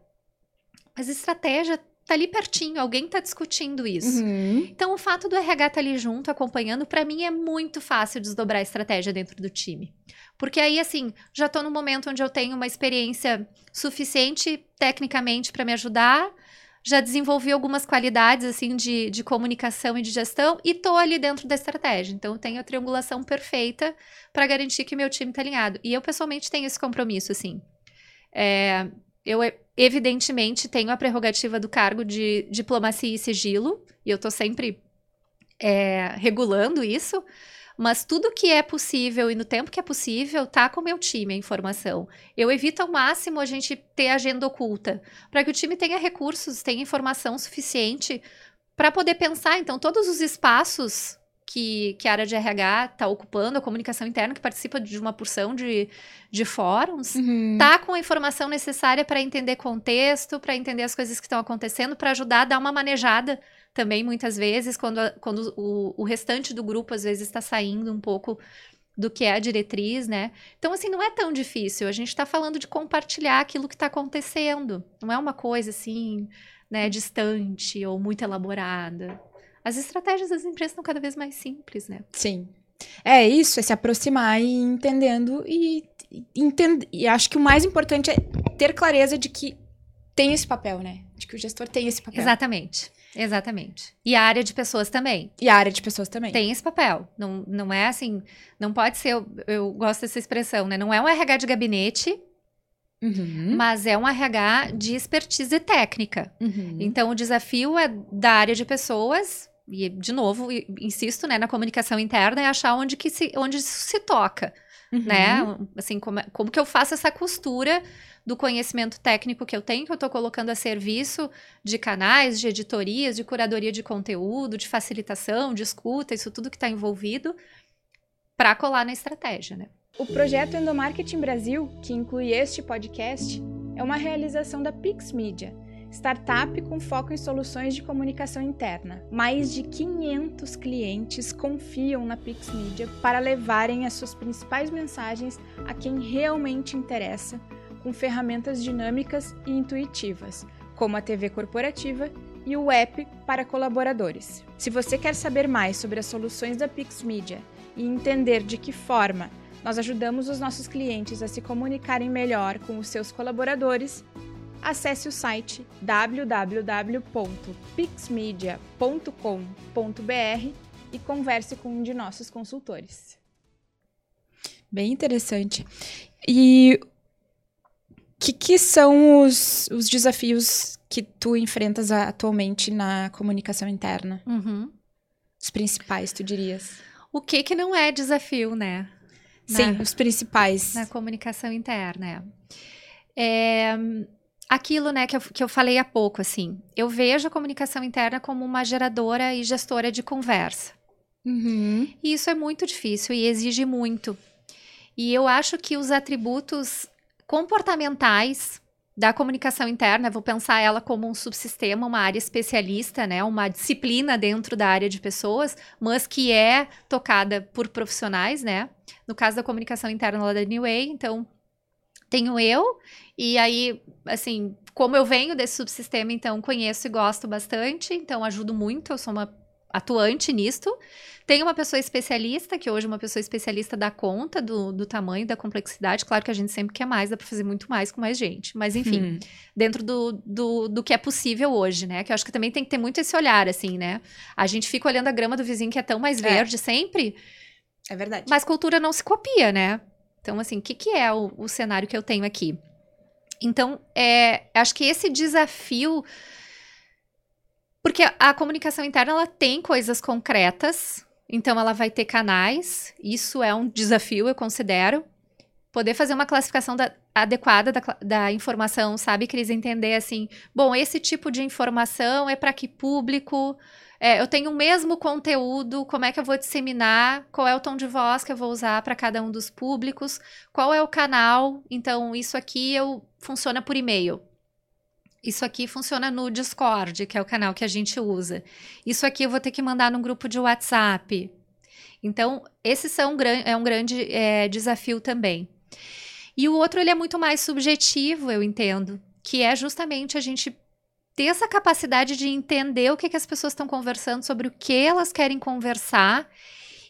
Mas estratégia tá ali pertinho, alguém tá discutindo isso. Uhum. Então, o fato do RH estar tá ali junto, acompanhando, para mim é muito fácil desdobrar a estratégia dentro do time. Porque aí, assim, já tô no momento onde eu tenho uma experiência suficiente tecnicamente para me ajudar, já desenvolvi algumas qualidades, assim, de, de comunicação e de gestão e tô ali dentro da estratégia. Então, eu tenho a triangulação perfeita para garantir que meu time tá alinhado. E eu, pessoalmente, tenho esse compromisso, assim. É, eu evidentemente tenho a prerrogativa do cargo de diplomacia e sigilo, e eu estou sempre é, regulando isso, mas tudo que é possível e no tempo que é possível, tá com o meu time a informação. Eu evito ao máximo a gente ter agenda oculta, para que o time tenha recursos, tenha informação suficiente para poder pensar. Então, todos os espaços que, que a área de RH está ocupando, a comunicação interna, que participa de uma porção de, de fóruns, uhum. tá com a informação necessária para entender contexto, para entender as coisas que estão acontecendo, para ajudar a dar uma manejada também, muitas vezes, quando, a, quando o, o restante do grupo, às vezes, está saindo um pouco do que é a diretriz, né? Então, assim, não é tão difícil. A gente está falando de compartilhar aquilo que está acontecendo. Não é uma coisa, assim, né, distante ou muito elaborada. As estratégias das empresas estão cada vez mais simples, né? Sim. É isso, é se aproximar e entendendo e, entend... e acho que o mais importante é ter clareza de que tem esse papel, né? De que o gestor tem esse papel. Exatamente. Exatamente. E a área de pessoas também. E a área de pessoas também. Tem esse papel. Não, não é assim. Não pode ser. Eu, eu gosto dessa expressão, né? Não é um RH de gabinete, uhum. mas é um RH de expertise técnica. Uhum. Então, o desafio é da área de pessoas e de novo, insisto, né, na comunicação interna é achar onde que se, onde isso se toca, uhum. né? Assim, como, como que eu faço essa costura do conhecimento técnico que eu tenho, que eu estou colocando a serviço de canais, de editorias, de curadoria de conteúdo, de facilitação, de escuta, isso tudo que está envolvido, para colar na estratégia, né? O projeto Endomarketing Brasil, que inclui este podcast, é uma realização da Pix Media startup com foco em soluções de comunicação interna. Mais de 500 clientes confiam na Pix Media para levarem as suas principais mensagens a quem realmente interessa, com ferramentas dinâmicas e intuitivas, como a TV corporativa e o app para colaboradores. Se você quer saber mais sobre as soluções da Pix Media e entender de que forma nós ajudamos os nossos clientes a se comunicarem melhor com os seus colaboradores, acesse o site www.pixmedia.com.br e converse com um de nossos consultores. Bem interessante. E que, que são os, os desafios que tu enfrentas atualmente na comunicação interna? Uhum. Os principais, tu dirias? O que que não é desafio, né? Sim, na, os principais. Na comunicação interna. É, é aquilo, né, que eu, que eu falei há pouco, assim. Eu vejo a comunicação interna como uma geradora e gestora de conversa. Uhum. E isso é muito difícil e exige muito. E eu acho que os atributos comportamentais da comunicação interna, vou pensar ela como um subsistema, uma área especialista, né, uma disciplina dentro da área de pessoas, mas que é tocada por profissionais, né? No caso da comunicação interna lá da New Way, então tenho eu e aí, assim, como eu venho desse subsistema, então conheço e gosto bastante, então ajudo muito, eu sou uma atuante nisto. Tem uma pessoa especialista, que hoje uma pessoa especialista dá conta do, do tamanho, da complexidade. Claro que a gente sempre quer mais, dá para fazer muito mais com mais gente. Mas, enfim, hum. dentro do, do, do que é possível hoje, né? Que eu acho que também tem que ter muito esse olhar, assim, né? A gente fica olhando a grama do vizinho que é tão mais é. verde é. sempre. É verdade. Mas cultura não se copia, né? Então, assim, o que, que é o, o cenário que eu tenho aqui? Então, é, acho que esse desafio porque a comunicação interna ela tem coisas concretas, então ela vai ter canais. Isso é um desafio, eu considero. Poder fazer uma classificação da, adequada da, da, informação, sabe, Cris? Entender assim, bom, esse tipo de informação é para que público? É, eu tenho o mesmo conteúdo, como é que eu vou disseminar? Qual é o tom de voz que eu vou usar para cada um dos públicos? Qual é o canal? Então, isso aqui eu funciona por e-mail. Isso aqui funciona no Discord, que é o canal que a gente usa. Isso aqui eu vou ter que mandar num grupo de WhatsApp. Então, esse são, é um grande é, desafio também. E o outro, ele é muito mais subjetivo, eu entendo, que é justamente a gente ter essa capacidade de entender o que, que as pessoas estão conversando, sobre o que elas querem conversar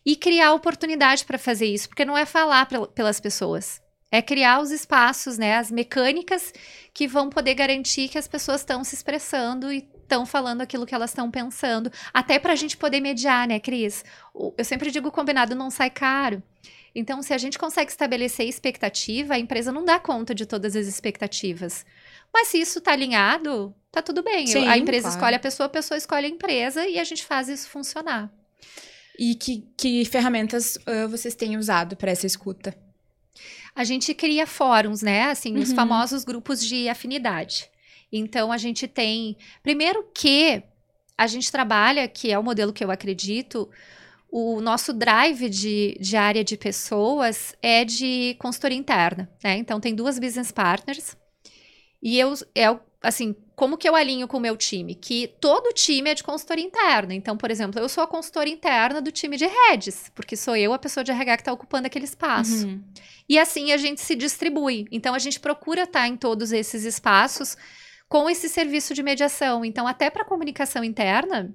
e criar oportunidade para fazer isso, porque não é falar pelas pessoas. É criar os espaços, né, as mecânicas que vão poder garantir que as pessoas estão se expressando e estão falando aquilo que elas estão pensando, até para a gente poder mediar, né, Cris? Eu sempre digo o combinado não sai caro. Então, se a gente consegue estabelecer expectativa, a empresa não dá conta de todas as expectativas. Mas se isso está alinhado, tá tudo bem. Sim, a empresa claro. escolhe a pessoa, a pessoa escolhe a empresa e a gente faz isso funcionar. E que, que ferramentas uh, vocês têm usado para essa escuta? A gente cria fóruns, né? Assim, uhum. os famosos grupos de afinidade. Então, a gente tem. Primeiro que a gente trabalha, que é o modelo que eu acredito, o nosso drive de, de área de pessoas é de consultoria interna, né? Então, tem duas business partners. E eu, é, assim, como que eu alinho com o meu time? Que todo time é de consultoria interna. Então, por exemplo, eu sou a consultora interna do time de redes, porque sou eu a pessoa de RH que está ocupando aquele espaço. Uhum. E assim a gente se distribui. Então, a gente procura estar tá em todos esses espaços com esse serviço de mediação. Então, até para comunicação interna,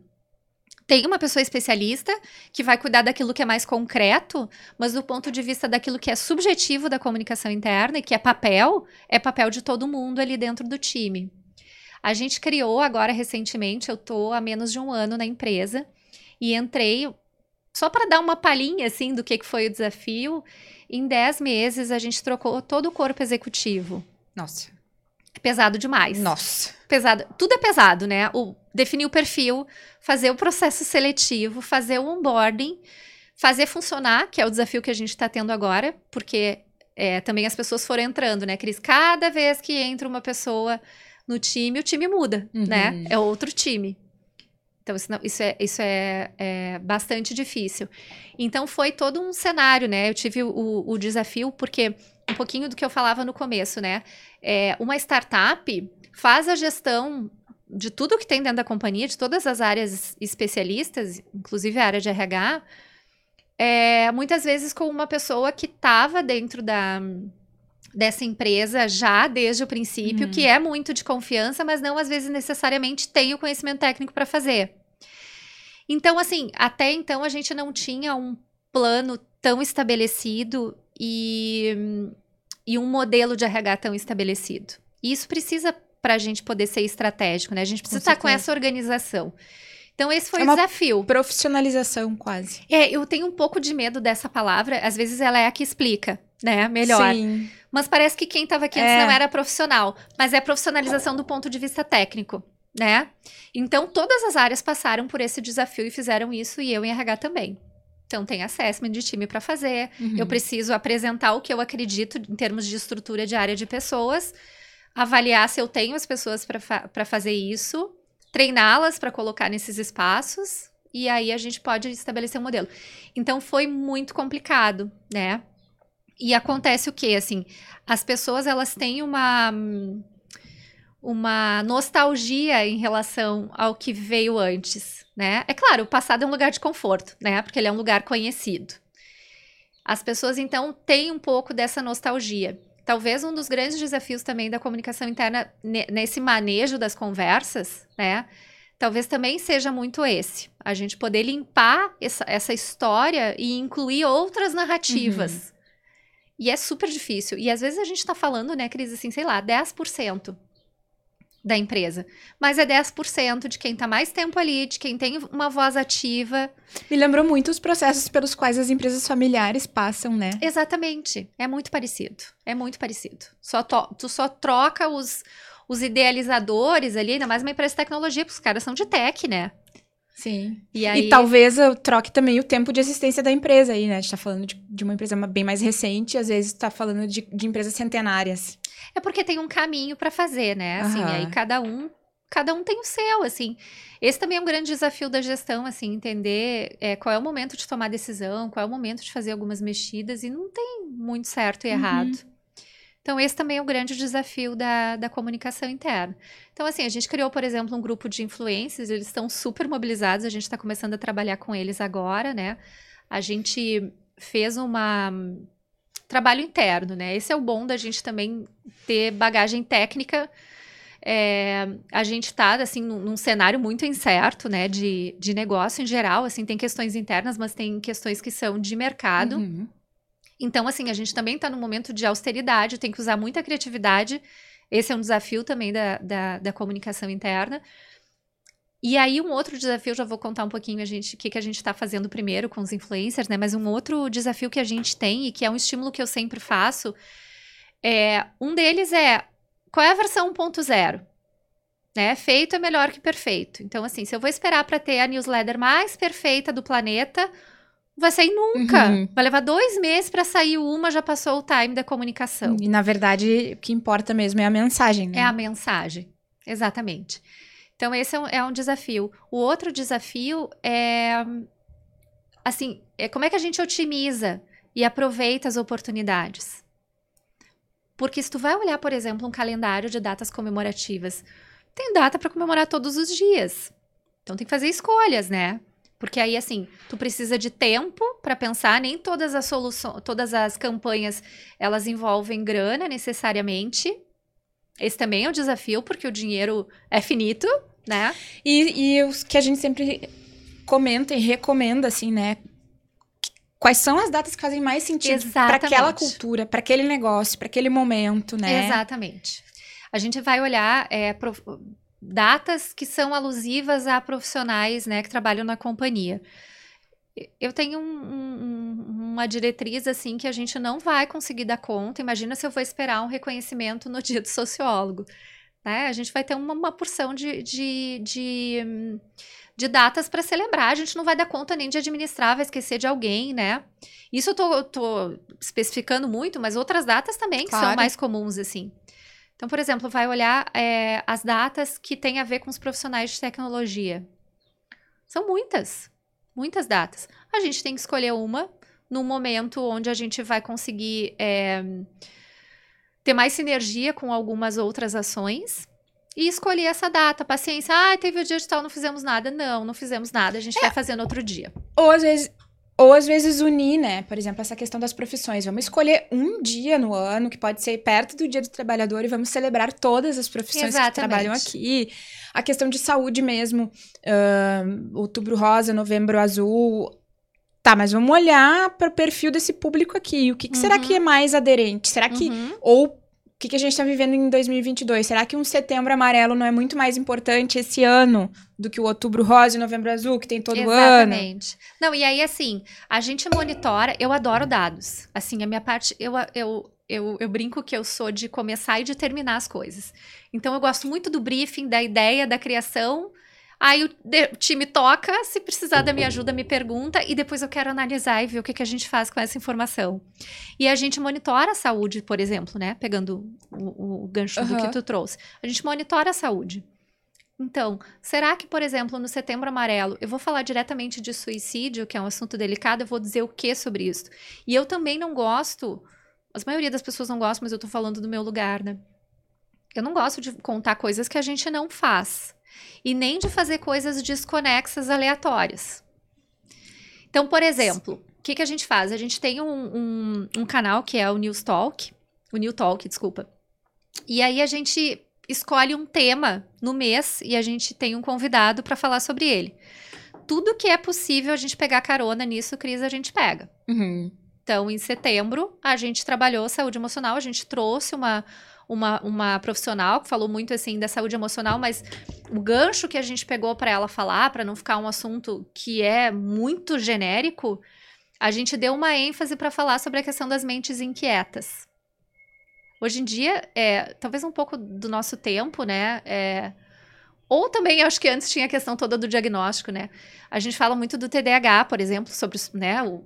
tem uma pessoa especialista que vai cuidar daquilo que é mais concreto, mas do ponto de vista daquilo que é subjetivo da comunicação interna e que é papel, é papel de todo mundo ali dentro do time. A gente criou agora recentemente, eu estou há menos de um ano na empresa e entrei só para dar uma palhinha assim do que, que foi o desafio. Em 10 meses a gente trocou todo o corpo executivo. Nossa. Pesado demais. Nossa. Pesado. Tudo é pesado, né? O, definir o perfil, fazer o processo seletivo, fazer o onboarding, fazer funcionar, que é o desafio que a gente está tendo agora, porque é, também as pessoas foram entrando, né, Cris? Cada vez que entra uma pessoa no time, o time muda, uhum. né? É outro time. Então, isso, não, isso, é, isso é, é, bastante difícil. Então, foi todo um cenário, né? Eu tive o, o desafio, porque um pouquinho do que eu falava no começo, né? É, uma startup faz a gestão de tudo que tem dentro da companhia, de todas as áreas especialistas, inclusive a área de RH, é, muitas vezes com uma pessoa que estava dentro da, dessa empresa já desde o princípio, uhum. que é muito de confiança, mas não às vezes necessariamente tem o conhecimento técnico para fazer. Então, assim, até então a gente não tinha um plano tão estabelecido e, e um modelo de RH tão estabelecido. E isso precisa para a gente poder ser estratégico, né? A gente precisa com estar com essa organização. Então, esse foi é o desafio. Profissionalização, quase. É, eu tenho um pouco de medo dessa palavra. Às vezes ela é a que explica, né? Melhor. Sim. Mas parece que quem estava aqui antes é. não era profissional. Mas é profissionalização do ponto de vista técnico, né? Então, todas as áreas passaram por esse desafio e fizeram isso, e eu em RH também. Então, tem assessment de time para fazer. Uhum. Eu preciso apresentar o que eu acredito em termos de estrutura de área de pessoas, avaliar se eu tenho as pessoas para fa fazer isso treiná-las para colocar nesses espaços e aí a gente pode estabelecer um modelo. Então foi muito complicado, né? E acontece o que assim, as pessoas elas têm uma uma nostalgia em relação ao que veio antes, né? É claro, o passado é um lugar de conforto, né? Porque ele é um lugar conhecido. As pessoas então têm um pouco dessa nostalgia. Talvez um dos grandes desafios também da comunicação interna nesse manejo das conversas, né? Talvez também seja muito esse. A gente poder limpar essa, essa história e incluir outras narrativas. Uhum. E é super difícil. E às vezes a gente está falando, né, Cris, assim, sei lá, 10% da empresa. Mas é 10% de quem está mais tempo ali, de quem tem uma voz ativa. Me lembrou muito os processos pelos quais as empresas familiares passam, né? Exatamente. É muito parecido. É muito parecido. Só tu só troca os, os idealizadores ali, ainda mais uma empresa de tecnologia, porque os caras são de tech, né? Sim. E, aí... e talvez eu troque também o tempo de existência da empresa aí, né? A gente tá falando de, de uma empresa bem mais recente, às vezes tá falando de, de empresas centenárias. É porque tem um caminho para fazer, né? Assim, uhum. aí cada um cada um tem o seu, assim. Esse também é um grande desafio da gestão, assim, entender é, qual é o momento de tomar decisão, qual é o momento de fazer algumas mexidas, e não tem muito certo e errado. Então, esse também é o grande desafio da, da comunicação interna. Então, assim, a gente criou, por exemplo, um grupo de influencers, eles estão super mobilizados, a gente está começando a trabalhar com eles agora, né? A gente fez uma trabalho interno, né? Esse é o bom da gente também ter bagagem técnica. É, a gente está assim num, num, cenário muito incerto, né, de, de negócio em geral. Assim, tem questões internas, mas tem questões que são de mercado. Uhum. Então, assim, a gente também está num momento de austeridade, tem que usar muita criatividade. Esse é um desafio também da, da, da comunicação interna. E aí, um outro desafio, já vou contar um pouquinho a gente, o que, que a gente está fazendo primeiro com os influencers, né? Mas um outro desafio que a gente tem e que é um estímulo que eu sempre faço, é, um deles é qual é a versão 1.0? Né? Feito é melhor que perfeito. Então, assim, se eu vou esperar para ter a newsletter mais perfeita do planeta, vai sair nunca. Uhum. Vai levar dois meses para sair uma, já passou o time da comunicação. E na verdade, o que importa mesmo é a mensagem, né? É a mensagem, exatamente. Então, esse é um, é um desafio. O outro desafio é, assim, é como é que a gente otimiza e aproveita as oportunidades. Porque se tu vai olhar, por exemplo, um calendário de datas comemorativas, tem data para comemorar todos os dias. Então tem que fazer escolhas, né? Porque aí, assim, tu precisa de tempo para pensar, nem todas as soluções, todas as campanhas, elas envolvem grana necessariamente. Esse também é um desafio, porque o dinheiro é finito, né? E, e os que a gente sempre comenta e recomenda, assim, né? Quais são as datas que fazem mais sentido para aquela cultura, para aquele negócio, para aquele momento, né? Exatamente. A gente vai olhar é, datas que são alusivas a profissionais né, que trabalham na companhia. Eu tenho um, um, uma diretriz assim que a gente não vai conseguir dar conta. Imagina se eu vou esperar um reconhecimento no dia do sociólogo. Né? A gente vai ter uma, uma porção de, de, de, de datas para celebrar. A gente não vai dar conta nem de administrar, vai esquecer de alguém, né? Isso eu tô, tô especificando muito, mas outras datas também claro. que são mais comuns, assim. Então, por exemplo, vai olhar é, as datas que têm a ver com os profissionais de tecnologia. São muitas, muitas datas. A gente tem que escolher uma no momento onde a gente vai conseguir é, ter mais sinergia com algumas outras ações E escolhi essa data, paciência. Ah, teve o dia de tal, não fizemos nada. Não, não fizemos nada. A gente é. vai fazer no outro dia. Ou às vezes ou às vezes unir, né? Por exemplo, essa questão das profissões. Vamos escolher um dia no ano, que pode ser perto do Dia do Trabalhador, e vamos celebrar todas as profissões Exatamente. que trabalham aqui. A questão de saúde mesmo. Uh, outubro rosa, novembro azul. Tá, mas vamos olhar para o perfil desse público aqui. O que, que uhum. será que é mais aderente? Será que. Uhum. Ou o que, que a gente está vivendo em 2022? Será que um setembro amarelo não é muito mais importante esse ano do que o outubro rosa e novembro azul, que tem todo Exatamente. ano? Exatamente. Não, e aí, assim, a gente monitora. Eu adoro dados. Assim, a minha parte. Eu, eu, eu, eu brinco que eu sou de começar e de terminar as coisas. Então, eu gosto muito do briefing, da ideia, da criação Aí o, time toca, se precisar da minha ajuda, me pergunta, e depois eu quero analisar e ver o que, que a gente faz com essa informação. E a gente monitora a saúde, por exemplo, né? Pegando o, o gancho uhum. do que tu trouxe. A gente monitora a saúde. Então, será que, por exemplo, no Setembro Amarelo, eu vou falar diretamente de suicídio, que é um assunto delicado, eu vou dizer o que sobre isso? E eu também não gosto, a maioria das pessoas não gosta, mas eu tô falando do meu lugar, né? Eu não gosto de contar coisas que a gente não faz e nem de fazer coisas desconexas aleatórias. Então, por exemplo, o que, que a gente faz? A gente tem um, um, um canal que é o News Talk, o New Talk, desculpa. E aí a gente escolhe um tema no mês e a gente tem um convidado para falar sobre ele. Tudo que é possível a gente pegar carona nisso, Cris, a gente pega. Uhum. Então, em setembro, a gente trabalhou saúde emocional, a gente trouxe uma, uma, uma profissional que falou muito assim da saúde emocional, mas o gancho que a gente pegou para ela falar, para não ficar um assunto que é muito genérico, a gente deu uma ênfase para falar sobre a questão das mentes inquietas. Hoje em dia, é, talvez um pouco do nosso tempo, né? É, ou também, acho que antes tinha a questão toda do diagnóstico, né? A gente fala muito do TDAH, por exemplo, sobre, né? O,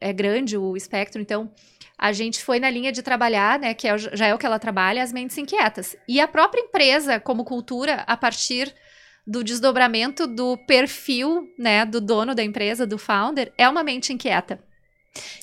é grande o espectro, então a gente foi na linha de trabalhar, né, que é, já é o que ela trabalha, as mentes inquietas. E a própria empresa, como cultura, a partir do desdobramento do perfil, né, do dono da empresa, do founder, é uma mente inquieta.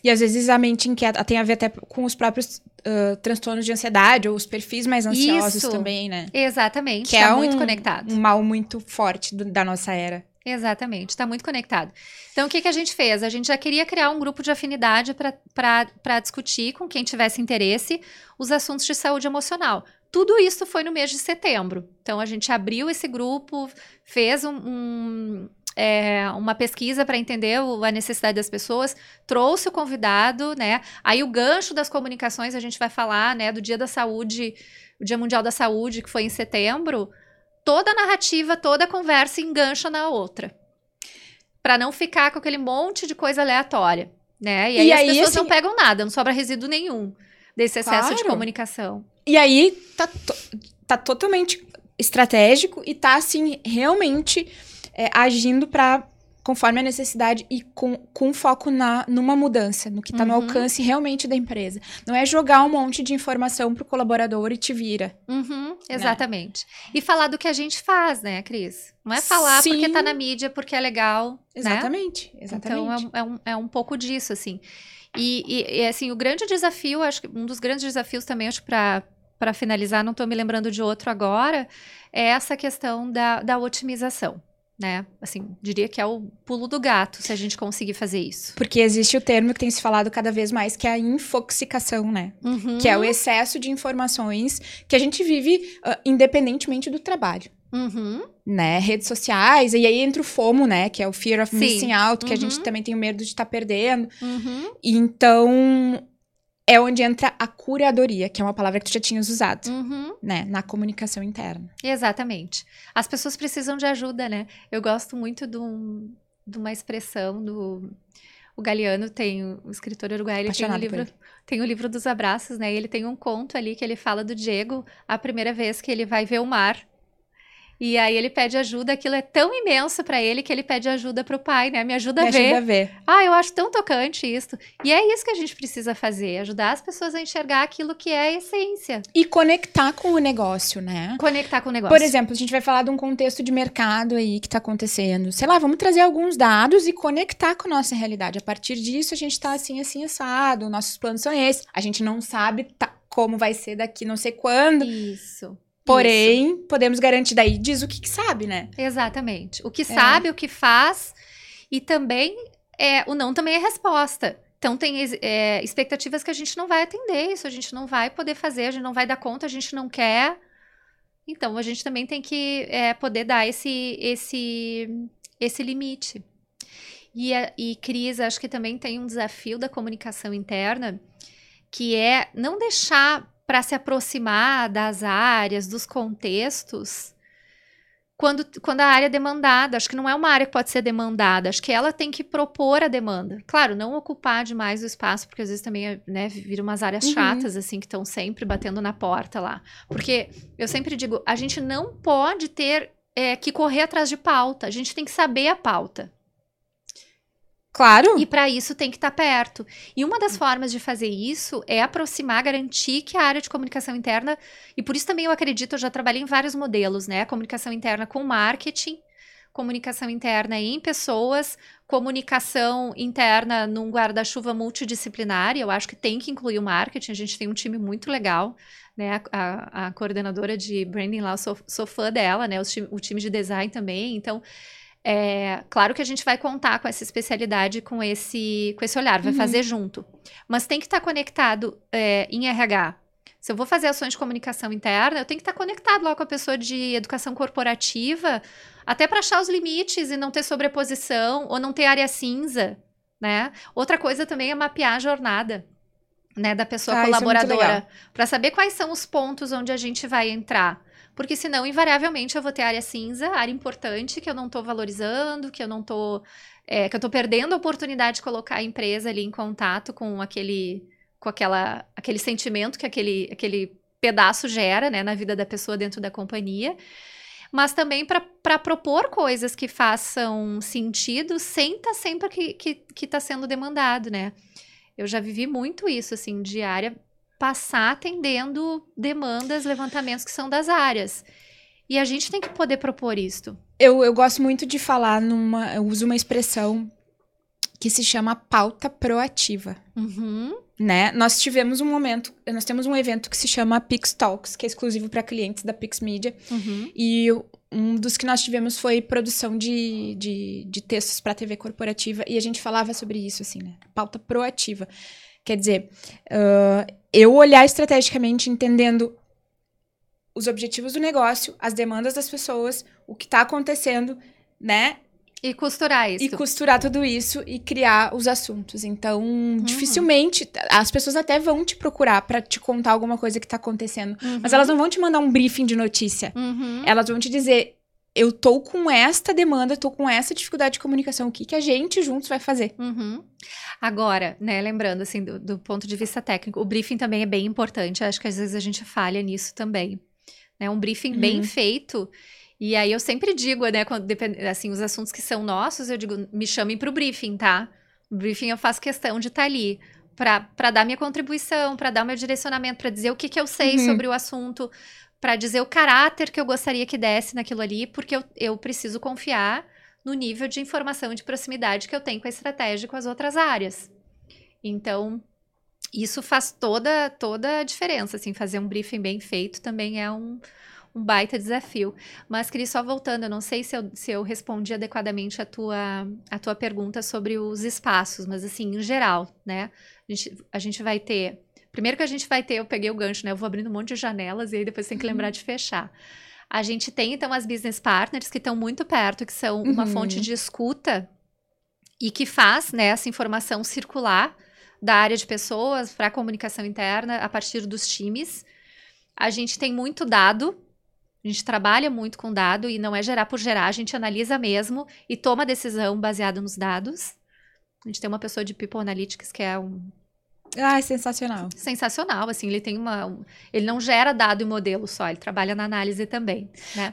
E às vezes a mente inquieta tem a ver até com os próprios uh, transtornos de ansiedade ou os perfis mais ansiosos Isso, também, né? Exatamente. Que tá é muito um, conectado. Um mal muito forte do, da nossa era. Exatamente, está muito conectado. Então, o que, que a gente fez? A gente já queria criar um grupo de afinidade para discutir com quem tivesse interesse os assuntos de saúde emocional. Tudo isso foi no mês de setembro. Então, a gente abriu esse grupo, fez um, um é, uma pesquisa para entender o, a necessidade das pessoas, trouxe o convidado, né? Aí, o gancho das comunicações, a gente vai falar, né, do Dia da Saúde, o Dia Mundial da Saúde, que foi em setembro toda a narrativa, toda a conversa engancha na outra. para não ficar com aquele monte de coisa aleatória, né? E aí, e as aí, pessoas não pegam nada, não sobra resíduo nenhum desse excesso claro. de comunicação. E aí tá, tá totalmente estratégico e tá assim realmente é, agindo para conforme a necessidade e com, com foco na, numa mudança, no que está uhum. no alcance realmente da empresa. Não é jogar um monte de informação para o colaborador e te vira. Uhum, né? exatamente. Né? E falar do que a gente faz, né, Cris? Não é falar Sim. porque está na mídia, porque é legal. Exatamente, né? exatamente. Então é, é, um, é um pouco disso, assim. E, e, e, assim, o grande desafio, acho que um dos grandes desafios também, acho, para para finalizar, não estou me lembrando de outro agora, é essa questão da, da otimização né? Assim, diria que é o pulo do gato se a gente conseguir fazer isso. Porque existe o termo que tem se falado cada vez mais, que é a infoxicação, né? Uhum. Que é o excesso de informações que a gente vive uh, independentemente do trabalho. Uhum. Né? Redes sociais, e aí entra o FOMO, né? Que é o Fear of Sim. Missing Out, que uhum. a gente uhum. também tem o medo de estar tá perdendo. Uhum. Então, é onde entra a curadoria, que é uma palavra que tu já tinhas usado, uhum. né? Na comunicação interna. Exatamente. As pessoas precisam de ajuda, né? Eu gosto muito de, um, de uma expressão do... O Galeano tem, o escritor uruguaio, ele tem o, livro, tem o livro dos abraços, né? E ele tem um conto ali que ele fala do Diego, a primeira vez que ele vai ver o mar. E aí ele pede ajuda, aquilo é tão imenso para ele que ele pede ajuda para o pai, né? Me ajuda Me a ver. Ajuda a ver. Ah, eu acho tão tocante isso. E é isso que a gente precisa fazer, ajudar as pessoas a enxergar aquilo que é a essência. E conectar com o negócio, né? Conectar com o negócio. Por exemplo, a gente vai falar de um contexto de mercado aí que está acontecendo. Sei lá, vamos trazer alguns dados e conectar com a nossa realidade. A partir disso, a gente está assim, assim, assado, nossos planos são esses. A gente não sabe tá, como vai ser daqui não sei quando. Isso. Porém, Isso. podemos garantir daí, diz o que, que sabe, né? Exatamente. O que é. sabe, o que faz. E também, é, o não também é resposta. Então, tem é, expectativas que a gente não vai atender, isso a gente não vai poder fazer, a gente não vai dar conta, a gente não quer. Então, a gente também tem que é, poder dar esse, esse, esse limite. E, e Cris, acho que também tem um desafio da comunicação interna, que é não deixar para se aproximar das áreas, dos contextos, quando, quando a área é demandada. Acho que não é uma área que pode ser demandada, acho que ela tem que propor a demanda. Claro, não ocupar demais o espaço, porque às vezes também né, viram umas áreas uhum. chatas, assim, que estão sempre batendo na porta lá. Porque eu sempre digo, a gente não pode ter é, que correr atrás de pauta, a gente tem que saber a pauta. Claro. E para isso tem que estar tá perto. E uma das formas de fazer isso é aproximar, garantir que a área de comunicação interna, e por isso também eu acredito, eu já trabalhei em vários modelos, né? Comunicação interna com marketing, comunicação interna em pessoas, comunicação interna num guarda-chuva multidisciplinar, e eu acho que tem que incluir o marketing, a gente tem um time muito legal, né, a, a, a coordenadora de branding lá, eu sou, sou fã dela, né, o time, o time de design também, então é, claro que a gente vai contar com essa especialidade, com esse, com esse olhar, vai uhum. fazer junto. Mas tem que estar tá conectado é, em RH. Se eu vou fazer ações de comunicação interna, eu tenho que estar tá conectado lá com a pessoa de educação corporativa, até para achar os limites e não ter sobreposição ou não ter área cinza, né? Outra coisa também é mapear a jornada. Né, da pessoa ah, colaboradora, é para saber quais são os pontos onde a gente vai entrar. Porque senão, invariavelmente, eu vou ter área cinza, área importante que eu não estou valorizando, que eu não estou. É, que eu estou perdendo a oportunidade de colocar a empresa ali em contato com aquele. com aquela, aquele sentimento que aquele, aquele pedaço gera né, na vida da pessoa dentro da companhia. Mas também para propor coisas que façam sentido sem estar tá sempre que que, que tá sendo demandado, né? Eu já vivi muito isso, assim, de área passar atendendo demandas, levantamentos que são das áreas. E a gente tem que poder propor isto. Eu, eu gosto muito de falar numa. Eu uso uma expressão que se chama pauta proativa. Uhum. Né? Nós tivemos um momento, nós temos um evento que se chama Pix Talks, que é exclusivo para clientes da Pix Media. Uhum. E um dos que nós tivemos foi produção de, de, de textos para TV corporativa. E a gente falava sobre isso, assim, né? Pauta proativa. Quer dizer, uh, eu olhar estrategicamente, entendendo os objetivos do negócio, as demandas das pessoas, o que está acontecendo, né? E costurar isso. E costurar tudo isso e criar os assuntos. Então, uhum. dificilmente as pessoas até vão te procurar para te contar alguma coisa que está acontecendo, uhum. mas elas não vão te mandar um briefing de notícia. Uhum. Elas vão te dizer: eu tô com esta demanda, tô com essa dificuldade de comunicação, o que, que a gente juntos vai fazer? Uhum. Agora, né, lembrando, assim, do, do, ponto de vista técnico, o briefing também é bem importante, acho que às vezes a gente falha nisso também. Né? Um briefing uhum. bem feito, e aí eu sempre digo, né, quando, assim, os assuntos que são nossos, eu digo, me chamem para o briefing, tá? O briefing eu faço questão de estar tá ali para dar minha contribuição, para dar meu direcionamento, para dizer o que, que eu sei uhum. sobre o assunto, para dizer o caráter que eu gostaria que desse naquilo ali, porque eu, eu preciso confiar no nível de informação e de proximidade que eu tenho com a estratégia e com as outras áreas. Então, isso faz toda, toda a diferença, assim, fazer um briefing bem feito também é um, um baita desafio. Mas, queria só voltando, eu não sei se eu, se eu respondi adequadamente a tua, a tua pergunta sobre os espaços, mas, assim, em geral, né, a gente, a gente vai ter Primeiro que a gente vai ter, eu peguei o gancho, né? Eu vou abrindo um monte de janelas e aí depois tem que lembrar uhum. de fechar. A gente tem, então, as business partners que estão muito perto, que são uma uhum. fonte de escuta e que faz né, essa informação circular da área de pessoas para a comunicação interna a partir dos times. A gente tem muito dado, a gente trabalha muito com dado e não é gerar por gerar, a gente analisa mesmo e toma decisão baseada nos dados. A gente tem uma pessoa de People Analytics que é um ah, é sensacional. Sensacional, assim, ele tem uma... Um, ele não gera dado e modelo só, ele trabalha na análise também, né?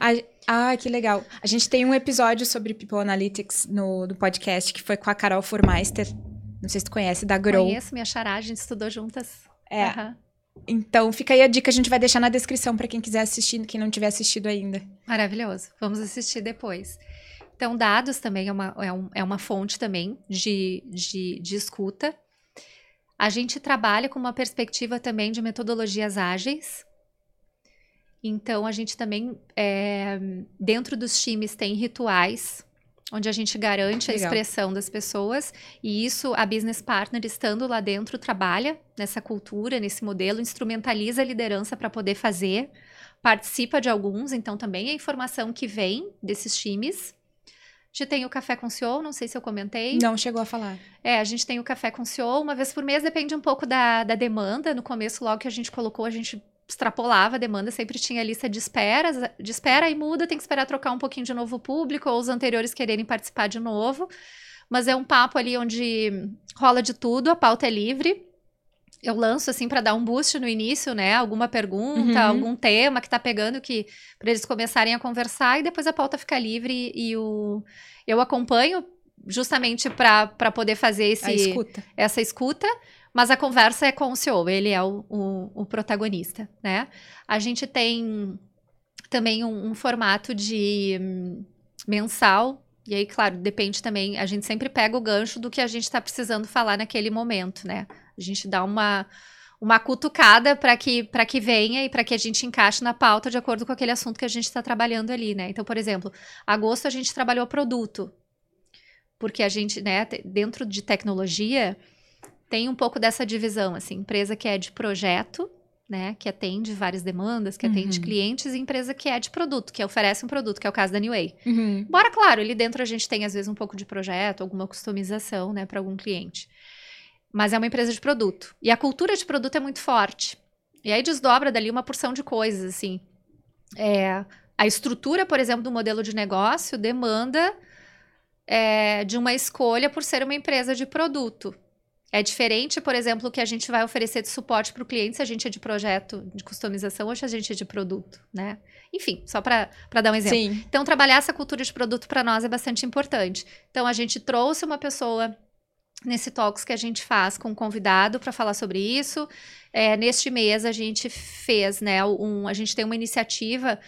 Ah, que legal. A gente tem um episódio sobre People Analytics no, no podcast, que foi com a Carol Formeister, não sei se tu conhece, da Grow. Conheço, minha xará, a gente estudou juntas. É. Uhum. Então, fica aí a dica, a gente vai deixar na descrição para quem quiser assistir, quem não tiver assistido ainda. Maravilhoso, vamos assistir depois. Então, dados também é uma, é, um, é uma fonte também de, de, de escuta, a gente trabalha com uma perspectiva também de metodologias ágeis. Então, a gente também, é, dentro dos times, tem rituais onde a gente garante Legal. a expressão das pessoas e isso a business partner estando lá dentro trabalha nessa cultura, nesse modelo, instrumentaliza a liderança para poder fazer, participa de alguns, então também a informação que vem desses times. A gente tem o café com o CEO, não sei se eu comentei. Não chegou a falar. É, a gente tem o café com o CEO uma vez por mês, depende um pouco da, da demanda. No começo, logo que a gente colocou, a gente extrapolava a demanda, sempre tinha lista de espera, de espera e muda, tem que esperar trocar um pouquinho de novo público ou os anteriores quererem participar de novo. Mas é um papo ali onde rola de tudo, a pauta é livre. Eu lanço assim para dar um boost no início, né? Alguma pergunta, uhum. algum tema que tá pegando que para eles começarem a conversar e depois a pauta fica livre e o eu acompanho justamente para poder fazer esse, escuta. essa escuta mas a conversa é com o CEO, ele é o, o, o protagonista, né? A gente tem também um, um formato de um, mensal, e aí, claro, depende também, a gente sempre pega o gancho do que a gente está precisando falar naquele momento, né? A gente dá uma, uma cutucada para que, que venha e para que a gente encaixe na pauta de acordo com aquele assunto que a gente está trabalhando ali, né? Então, por exemplo, agosto a gente trabalhou produto, porque a gente, né, dentro de tecnologia, tem um pouco dessa divisão, assim, empresa que é de projeto, né, que atende várias demandas, que atende uhum. clientes, e empresa que é de produto, que oferece um produto, que é o caso da New Way. Uhum. Bora, claro, ali dentro a gente tem às vezes um pouco de projeto, alguma customização, né, para algum cliente. Mas é uma empresa de produto. E a cultura de produto é muito forte. E aí desdobra dali uma porção de coisas, assim. É, a estrutura, por exemplo, do modelo de negócio demanda é, de uma escolha por ser uma empresa de produto. É diferente, por exemplo, o que a gente vai oferecer de suporte para o cliente se a gente é de projeto de customização ou se a gente é de produto, né? Enfim, só para dar um exemplo. Sim. Então, trabalhar essa cultura de produto para nós é bastante importante. Então, a gente trouxe uma pessoa nesse talks que a gente faz com um convidado para falar sobre isso. É, neste mês, a gente fez, né, um, a gente tem uma iniciativa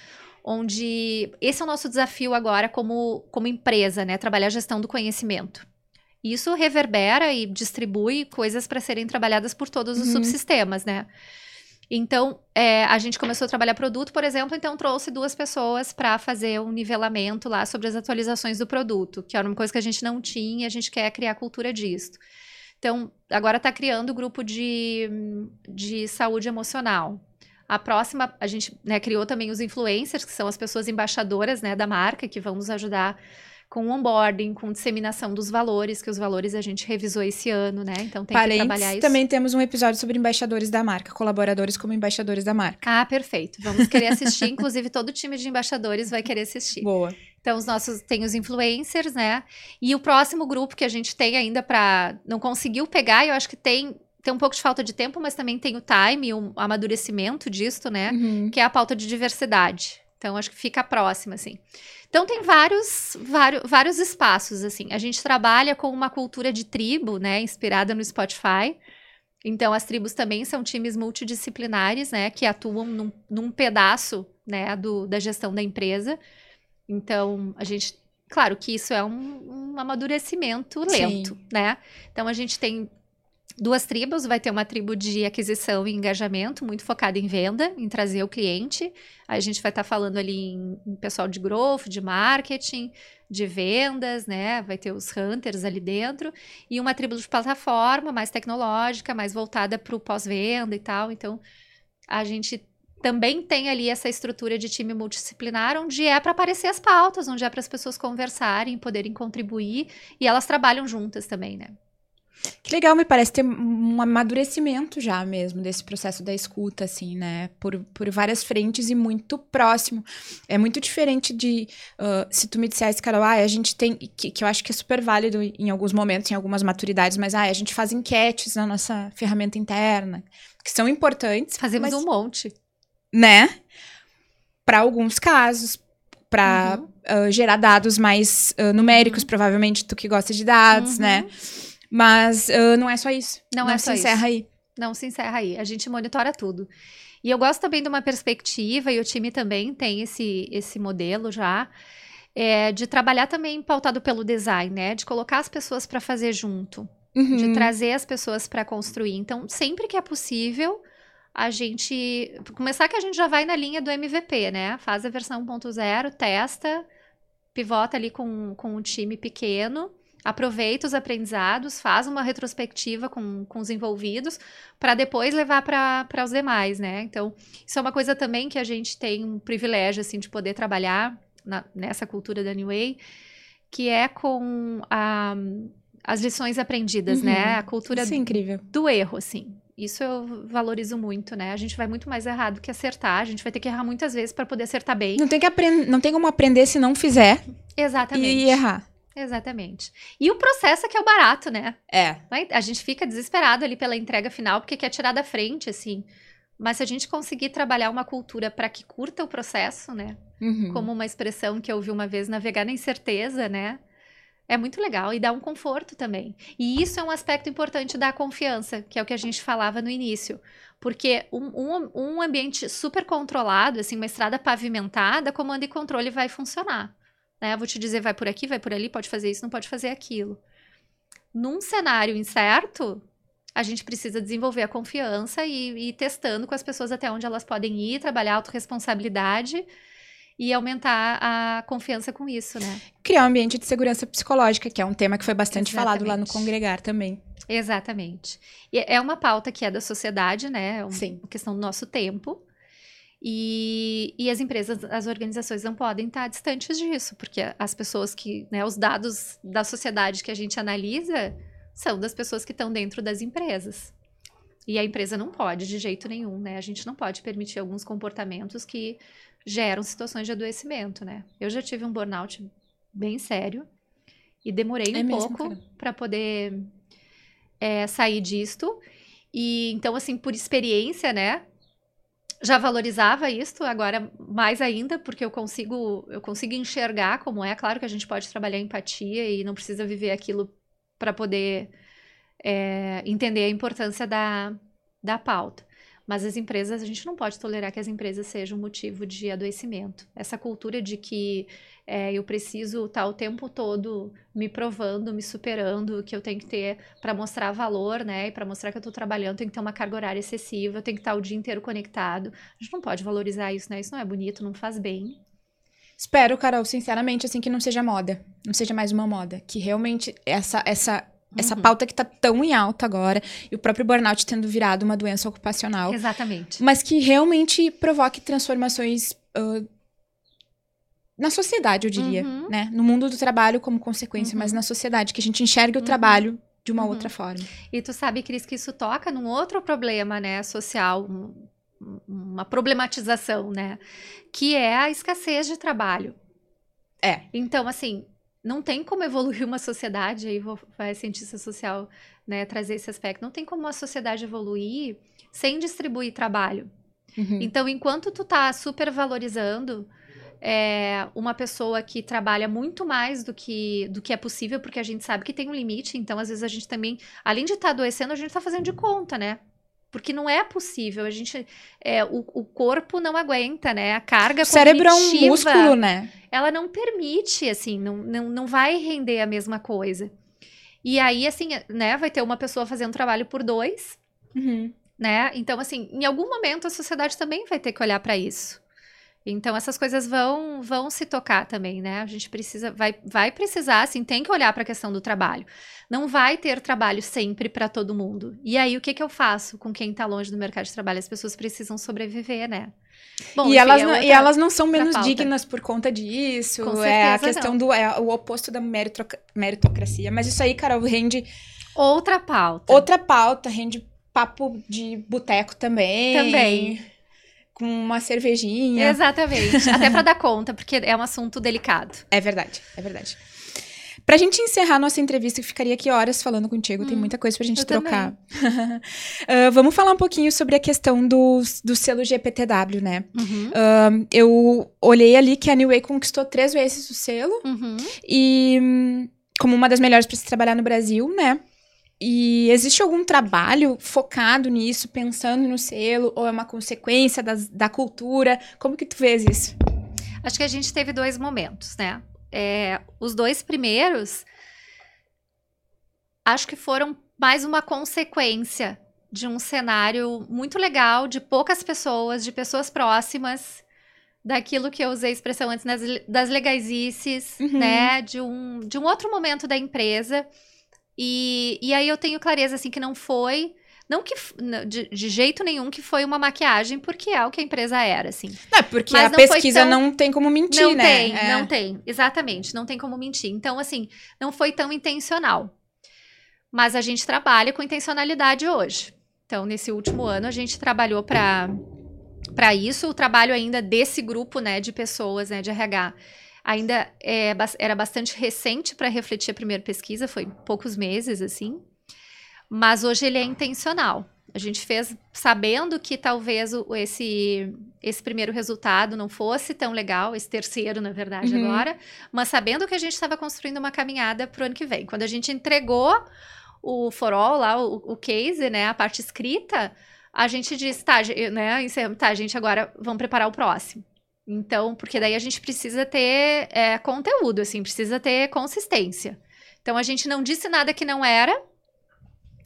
onde esse é o nosso desafio agora como, como empresa, né? Trabalhar a gestão do conhecimento. Isso reverbera e distribui coisas para serem trabalhadas por todos os uhum. subsistemas, né? Então, é, a gente começou a trabalhar produto, por exemplo, então trouxe duas pessoas para fazer um nivelamento lá sobre as atualizações do produto, que era uma coisa que a gente não tinha, a gente quer criar cultura disso. Então, agora está criando o grupo de, de saúde emocional. A próxima, a gente né, criou também os influencers, que são as pessoas embaixadoras né, da marca, que vão nos ajudar com onboarding, com disseminação dos valores, que os valores a gente revisou esse ano, né? Então tem Parentes, que trabalhar isso. também temos um episódio sobre embaixadores da marca, colaboradores como embaixadores da marca. Ah, perfeito. Vamos querer assistir, inclusive todo o time de embaixadores vai querer assistir. Boa. Então, os nossos tem os influencers, né? E o próximo grupo que a gente tem ainda para não conseguiu pegar, eu acho que tem tem um pouco de falta de tempo, mas também tem o time, o amadurecimento disto, né? Uhum. Que é a pauta de diversidade. Então, acho que fica próxima, assim. Então tem vários, vários, vários espaços, assim. A gente trabalha com uma cultura de tribo, né? Inspirada no Spotify. Então, as tribos também são times multidisciplinares, né? Que atuam num, num pedaço, né? Do, da gestão da empresa. Então, a gente... Claro que isso é um, um amadurecimento lento, Sim. né? Então, a gente tem duas tribos. Vai ter uma tribo de aquisição e engajamento, muito focada em venda, em trazer o cliente. A gente vai estar tá falando ali em, em, pessoal de growth, de marketing, de vendas, né? Vai ter os hunters ali dentro. E uma tribo de plataforma, mais tecnológica, mais voltada para o pós-venda e tal. Então, a gente também tem ali essa estrutura de time multidisciplinar, onde é para aparecer as pautas, onde é para as pessoas conversarem, poderem contribuir, e elas trabalham juntas também, né? Que legal, me parece ter um amadurecimento já mesmo desse processo da escuta, assim, né? Por, por várias frentes e muito próximo. É muito diferente de uh, se tu me dissesse, Carol, ah, a gente tem. Que, que eu acho que é super válido em alguns momentos, em algumas maturidades, mas ah, a gente faz enquetes na nossa ferramenta interna, que são importantes. Fazemos mas, um monte. Né? Para alguns casos, para uhum. uh, gerar dados mais uh, numéricos, uhum. provavelmente tu que gosta de dados, uhum. né? Mas uh, não é só isso. Não, não é só se encerra isso. aí. Não se encerra aí. A gente monitora tudo. E eu gosto também de uma perspectiva, e o time também tem esse, esse modelo já, é, de trabalhar também pautado pelo design, né? De colocar as pessoas para fazer junto. Uhum. De trazer as pessoas para construir. Então, sempre que é possível, a gente. Começar que a gente já vai na linha do MVP, né? Faz a versão 1.0, testa, pivota ali com, com um time pequeno, aproveita os aprendizados, faz uma retrospectiva com, com os envolvidos, para depois levar para os demais, né? Então, isso é uma coisa também que a gente tem um privilégio, assim, de poder trabalhar na, nessa cultura da New Way, que é com a, as lições aprendidas, né? uhum. né? A cultura isso é incrível. do erro, assim. Isso eu valorizo muito, né? A gente vai muito mais errado que acertar. A gente vai ter que errar muitas vezes para poder acertar bem. Não tem que aprender, não tem como aprender se não fizer. Exatamente. E errar. Exatamente. E o processo é que é o barato, né? É. A gente fica desesperado ali pela entrega final porque quer tirar da frente, assim. Mas se a gente conseguir trabalhar uma cultura para que curta o processo, né? Uhum. Como uma expressão que eu ouvi uma vez, navegar na incerteza, né? É muito legal e dá um conforto também. E isso é um aspecto importante da confiança, que é o que a gente falava no início. Porque um, um, um ambiente super controlado, assim, uma estrada pavimentada, comando e controle vai funcionar. Né? vou te dizer, vai por aqui, vai por ali, pode fazer isso, não pode fazer aquilo. Num cenário incerto, a gente precisa desenvolver a confiança e, e ir testando com as pessoas até onde elas podem ir, trabalhar a autorresponsabilidade e aumentar a confiança com isso, né? Criar um ambiente de segurança psicológica, que é um tema que foi bastante Exatamente. falado lá no Congregar também. Exatamente. E é uma pauta que é da sociedade, né? É uma Sim. questão do nosso tempo. E, e, as empresas, as organizações não podem estar distantes disso, porque as pessoas que, né, os dados da sociedade que a gente analisa são das pessoas que estão dentro das empresas. E a empresa não pode, de jeito nenhum, né? A gente não pode permitir alguns comportamentos que geram situações de adoecimento, né? Eu já tive um burnout bem sério e demorei é um mesmo, pouco para poder é, sair disto. E então, assim, por experiência, né? Já valorizava isso, agora mais ainda, porque eu consigo, eu consigo enxergar como é. Claro que a gente pode trabalhar empatia e não precisa viver aquilo para poder é, entender a importância da, da pauta. Mas as empresas, a gente não pode tolerar que as empresas sejam motivo de adoecimento. Essa cultura de que é, eu preciso estar o tempo todo me provando, me superando, que eu tenho que ter para mostrar valor, né? E para mostrar que eu estou trabalhando, tem que ter uma carga horária excessiva, eu tenho que estar o dia inteiro conectado. A gente não pode valorizar isso, né? Isso não é bonito, não faz bem. Espero, Carol, sinceramente, assim, que não seja moda. Não seja mais uma moda. Que realmente essa, essa essa uhum. pauta que está tão em alta agora, e o próprio burnout tendo virado uma doença ocupacional. Exatamente. Mas que realmente provoque transformações uh, na sociedade, eu diria, uhum. né? No mundo do trabalho como consequência, uhum. mas na sociedade, que a gente enxergue o uhum. trabalho de uma uhum. outra forma. E tu sabe, Cris, que isso toca num outro problema, né, social, uma problematização, né, que é a escassez de trabalho. É. Então, assim, não tem como evoluir uma sociedade, aí vou, vai cientista social né, trazer esse aspecto, não tem como uma sociedade evoluir sem distribuir trabalho. Uhum. Então, enquanto tu tá supervalorizando é, uma pessoa que trabalha muito mais do que, do que é possível, porque a gente sabe que tem um limite, então às vezes a gente também, além de estar tá adoecendo, a gente está fazendo de conta, né? Porque não é possível, a gente. É, o, o corpo não aguenta, né? A carga o cérebro é um músculo, né? Ela não permite, assim, não, não, não vai render a mesma coisa. E aí, assim, né, vai ter uma pessoa fazendo trabalho por dois, uhum. né? Então, assim, em algum momento a sociedade também vai ter que olhar para isso. Então essas coisas vão vão se tocar também, né? A gente precisa vai vai precisar, assim, tem que olhar para a questão do trabalho. Não vai ter trabalho sempre para todo mundo. E aí o que que eu faço com quem está longe do mercado de trabalho? As pessoas precisam sobreviver, né? Bom, e, elas, é outra, e elas não são menos dignas por conta disso. É a questão não. do é o oposto da meritocracia. Mas isso aí, Carol, rende outra pauta. Outra pauta, rende papo de boteco também. Também com uma cervejinha. Exatamente. Até para dar conta, porque é um assunto delicado. É verdade, é verdade. Pra gente encerrar nossa entrevista, que ficaria aqui horas falando contigo, hum, tem muita coisa pra gente trocar. uh, vamos falar um pouquinho sobre a questão do, do selo GPTW, né? Uhum. Uh, eu olhei ali que a New Way conquistou três vezes o selo. Uhum. E hum, como uma das melhores para se trabalhar no Brasil, né? E existe algum trabalho focado nisso, pensando no selo, ou é uma consequência das, da cultura? Como que tu vês isso? Acho que a gente teve dois momentos, né? É, os dois primeiros, acho que foram mais uma consequência de um cenário muito legal, de poucas pessoas, de pessoas próximas, daquilo que eu usei a expressão antes, das, das legaisices, uhum. né? De um, de um outro momento da empresa. E, e aí eu tenho clareza, assim, que não foi não que de, de, jeito nenhum que foi uma maquiagem, porque é o que a empresa era, assim. Não, porque Mas a não pesquisa tão... não tem como mentir, não né? Não tem, é. não tem. Exatamente, não tem como mentir. Então, assim, não foi tão intencional. Mas a gente trabalha com intencionalidade hoje. Então, nesse último ano, a gente trabalhou para para isso. O trabalho ainda desse grupo, né, de pessoas, né, de RH, ainda é, era bastante recente para refletir a primeira pesquisa, foi poucos meses, assim. Mas hoje ele é intencional. A gente fez sabendo que talvez o, esse, esse primeiro resultado não fosse tão legal, esse terceiro, na verdade, uhum. agora, mas sabendo que a gente estava construindo uma caminhada para o ano que vem. Quando a gente entregou o forol lá, o, o case, né, a parte escrita, a gente disse, tá, né, tá, gente, agora vamos preparar o próximo. Então, porque daí a gente precisa ter é, conteúdo, assim, precisa ter consistência. Então, a gente não disse nada que não era,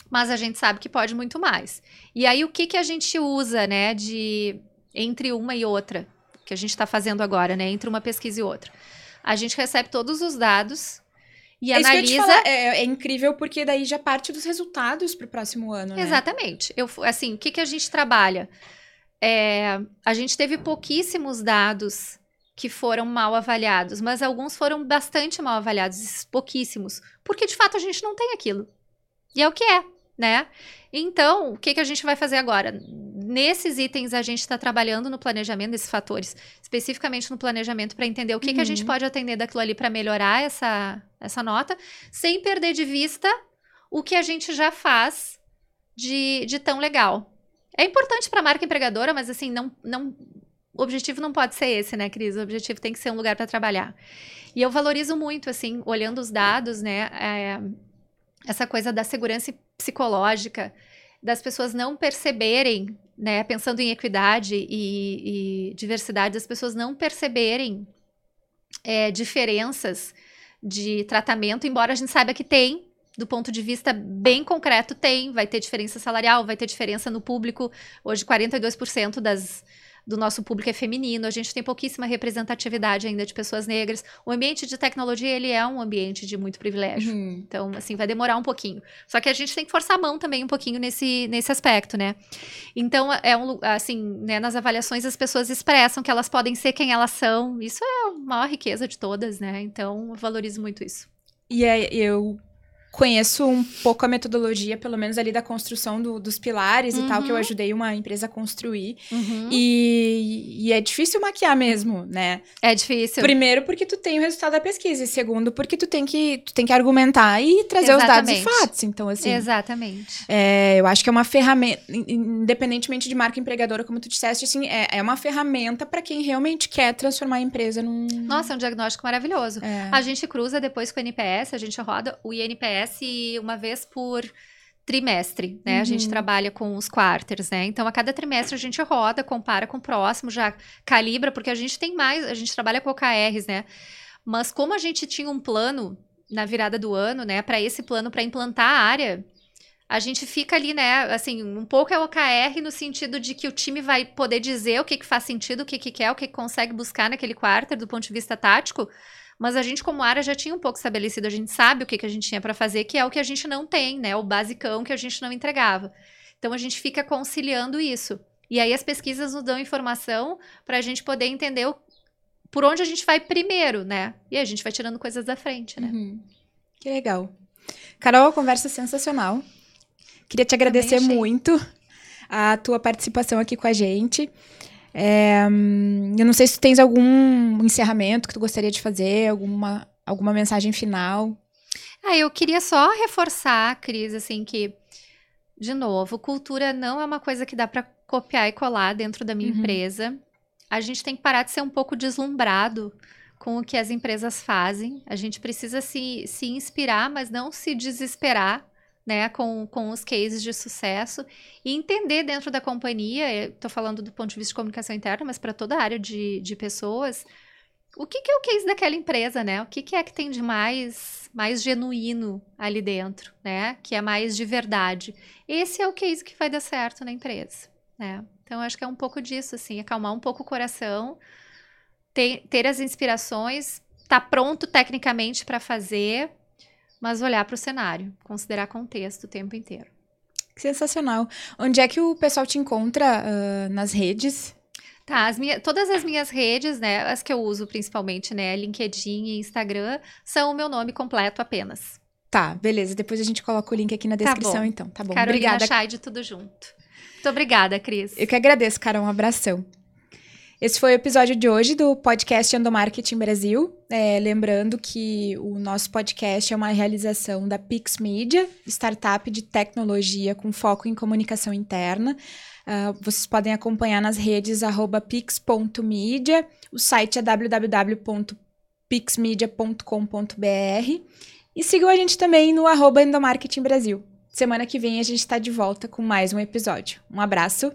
mas a gente sabe que pode muito mais. E aí, o que, que a gente usa, né, de entre uma e outra, que a gente está fazendo agora, né, entre uma pesquisa e outra? A gente recebe todos os dados e é analisa. É, é, incrível porque daí já parte dos resultados para o próximo ano. Né? Exatamente. Eu, assim, o que, que a gente trabalha? É, a gente teve pouquíssimos dados que foram mal avaliados, mas alguns foram bastante mal avaliados, pouquíssimos, porque de fato a gente não tem aquilo. E é o que é né? Então, o que, que a gente vai fazer agora? Nesses itens, a gente está trabalhando no planejamento, nesses fatores, especificamente no planejamento, para entender o que, uhum. que a gente uhum. pode atender daquilo ali para melhorar essa, essa nota, sem perder de vista o que a gente já faz de, de tão legal. É importante para a marca empregadora, mas assim, não, não, o objetivo não pode ser esse, né, Cris? O objetivo tem que ser um lugar para trabalhar. E eu valorizo muito, assim, olhando os dados, né? É, essa coisa da segurança psicológica, das pessoas não perceberem, né, pensando em equidade e, e diversidade, das pessoas não perceberem é, diferenças de tratamento, embora a gente saiba que tem, do ponto de vista bem concreto, tem, vai ter diferença salarial, vai ter diferença no público. Hoje, 42% das, do nosso público é feminino, a gente tem pouquíssima representatividade ainda de pessoas negras. O ambiente de tecnologia, ele é um ambiente de muito privilégio. Uhum. Então, assim, vai demorar um pouquinho. Só que a gente tem que forçar a mão também um pouquinho nesse, nesse aspecto, né? Então, é um, assim, né, nas avaliações as pessoas expressam que elas podem ser quem elas são. Isso é a maior riqueza de todas, né? Então, eu valorizo muito isso. E é, eu conheço um pouco a metodologia, pelo menos ali da construção do, dos pilares uhum. e tal, que eu uhum. ajudei uma empresa a construir. Uhum. E, e, é difícil maquiar mesmo, né? É difícil. Primeiro, porque tu tem o resultado da pesquisa. E segundo, porque tu tem que, tu tem que argumentar e trazer Exatamente. os dados e fatos. Então, assim. Exatamente. É, eu acho que é uma ferramenta, independentemente de marca empregadora, como tu disseste, assim, é, é uma ferramenta para quem realmente quer transformar a empresa num. Nossa, é um diagnóstico maravilhoso. É. A gente cruza depois com o NPS, a gente roda o INPS acontece uma vez por trimestre, né? Uhum. A gente uhum. trabalha com os quarters, né? Então, a cada trimestre a gente roda, compara com o próximo, já calibra, porque a gente tem mais, a gente trabalha com OKRs, né? Mas como a gente tinha um plano na virada do ano, né, para esse plano para implantar a área, a gente fica ali, né, assim, um pouco é OKR no sentido de que o time vai poder dizer o que, que faz sentido, o que, que quer, o que, que consegue buscar naquele quarter do ponto de vista tático, mas a gente, como área, já tinha um pouco estabelecido, a gente sabe o que, que a gente tinha para fazer, que é o que a gente não tem, né? O basicão que a gente não entregava. Então a gente fica conciliando isso. E aí as pesquisas nos dão informação para a gente poder entender o, por onde a gente vai primeiro, né? E a gente vai tirando coisas da frente, né? Uhum. Que legal. Carol, a conversa é sensacional. Queria te agradecer muito a tua participação aqui com a gente. É, eu não sei se tu tens algum encerramento que tu gostaria de fazer, alguma, alguma mensagem final. Ah, eu queria só reforçar, Cris, assim, que, de novo, cultura não é uma coisa que dá para copiar e colar dentro da minha uhum. empresa. A gente tem que parar de ser um pouco deslumbrado com o que as empresas fazem. A gente precisa se, se inspirar, mas não se desesperar né, com, com os cases de sucesso e entender dentro da companhia, estou falando do ponto de vista de comunicação interna, mas para toda a área de, de pessoas, o que, que é o case daquela empresa, né? O que, que é que tem de mais, mais genuíno ali dentro, né? Que é mais de verdade. Esse é o case que vai dar certo na empresa, né? Então, acho que é um pouco disso, assim, acalmar um pouco o coração, ter, ter as inspirações, tá pronto tecnicamente para fazer, mas olhar para o cenário, considerar contexto o tempo inteiro. Sensacional. Onde é que o pessoal te encontra uh, nas redes? Tá, as minha, todas as minhas redes, né, as que eu uso principalmente, né, LinkedIn e Instagram, são o meu nome completo apenas. Tá, beleza. Depois a gente coloca o link aqui na tá descrição, tá então. Tá bom. Carolina obrigada. Scheid, tudo junto. Muito obrigada, Cris. Eu que agradeço, Carol. Um abração. Esse foi o episódio de hoje do podcast Endomarketing Brasil. É, lembrando que o nosso podcast é uma realização da Pix Media, startup de tecnologia com foco em comunicação interna. Uh, vocês podem acompanhar nas redes pix.media. O site é www.pixmedia.com.br. E sigam a gente também no arroba Endomarketing Brasil. Semana que vem a gente está de volta com mais um episódio. Um abraço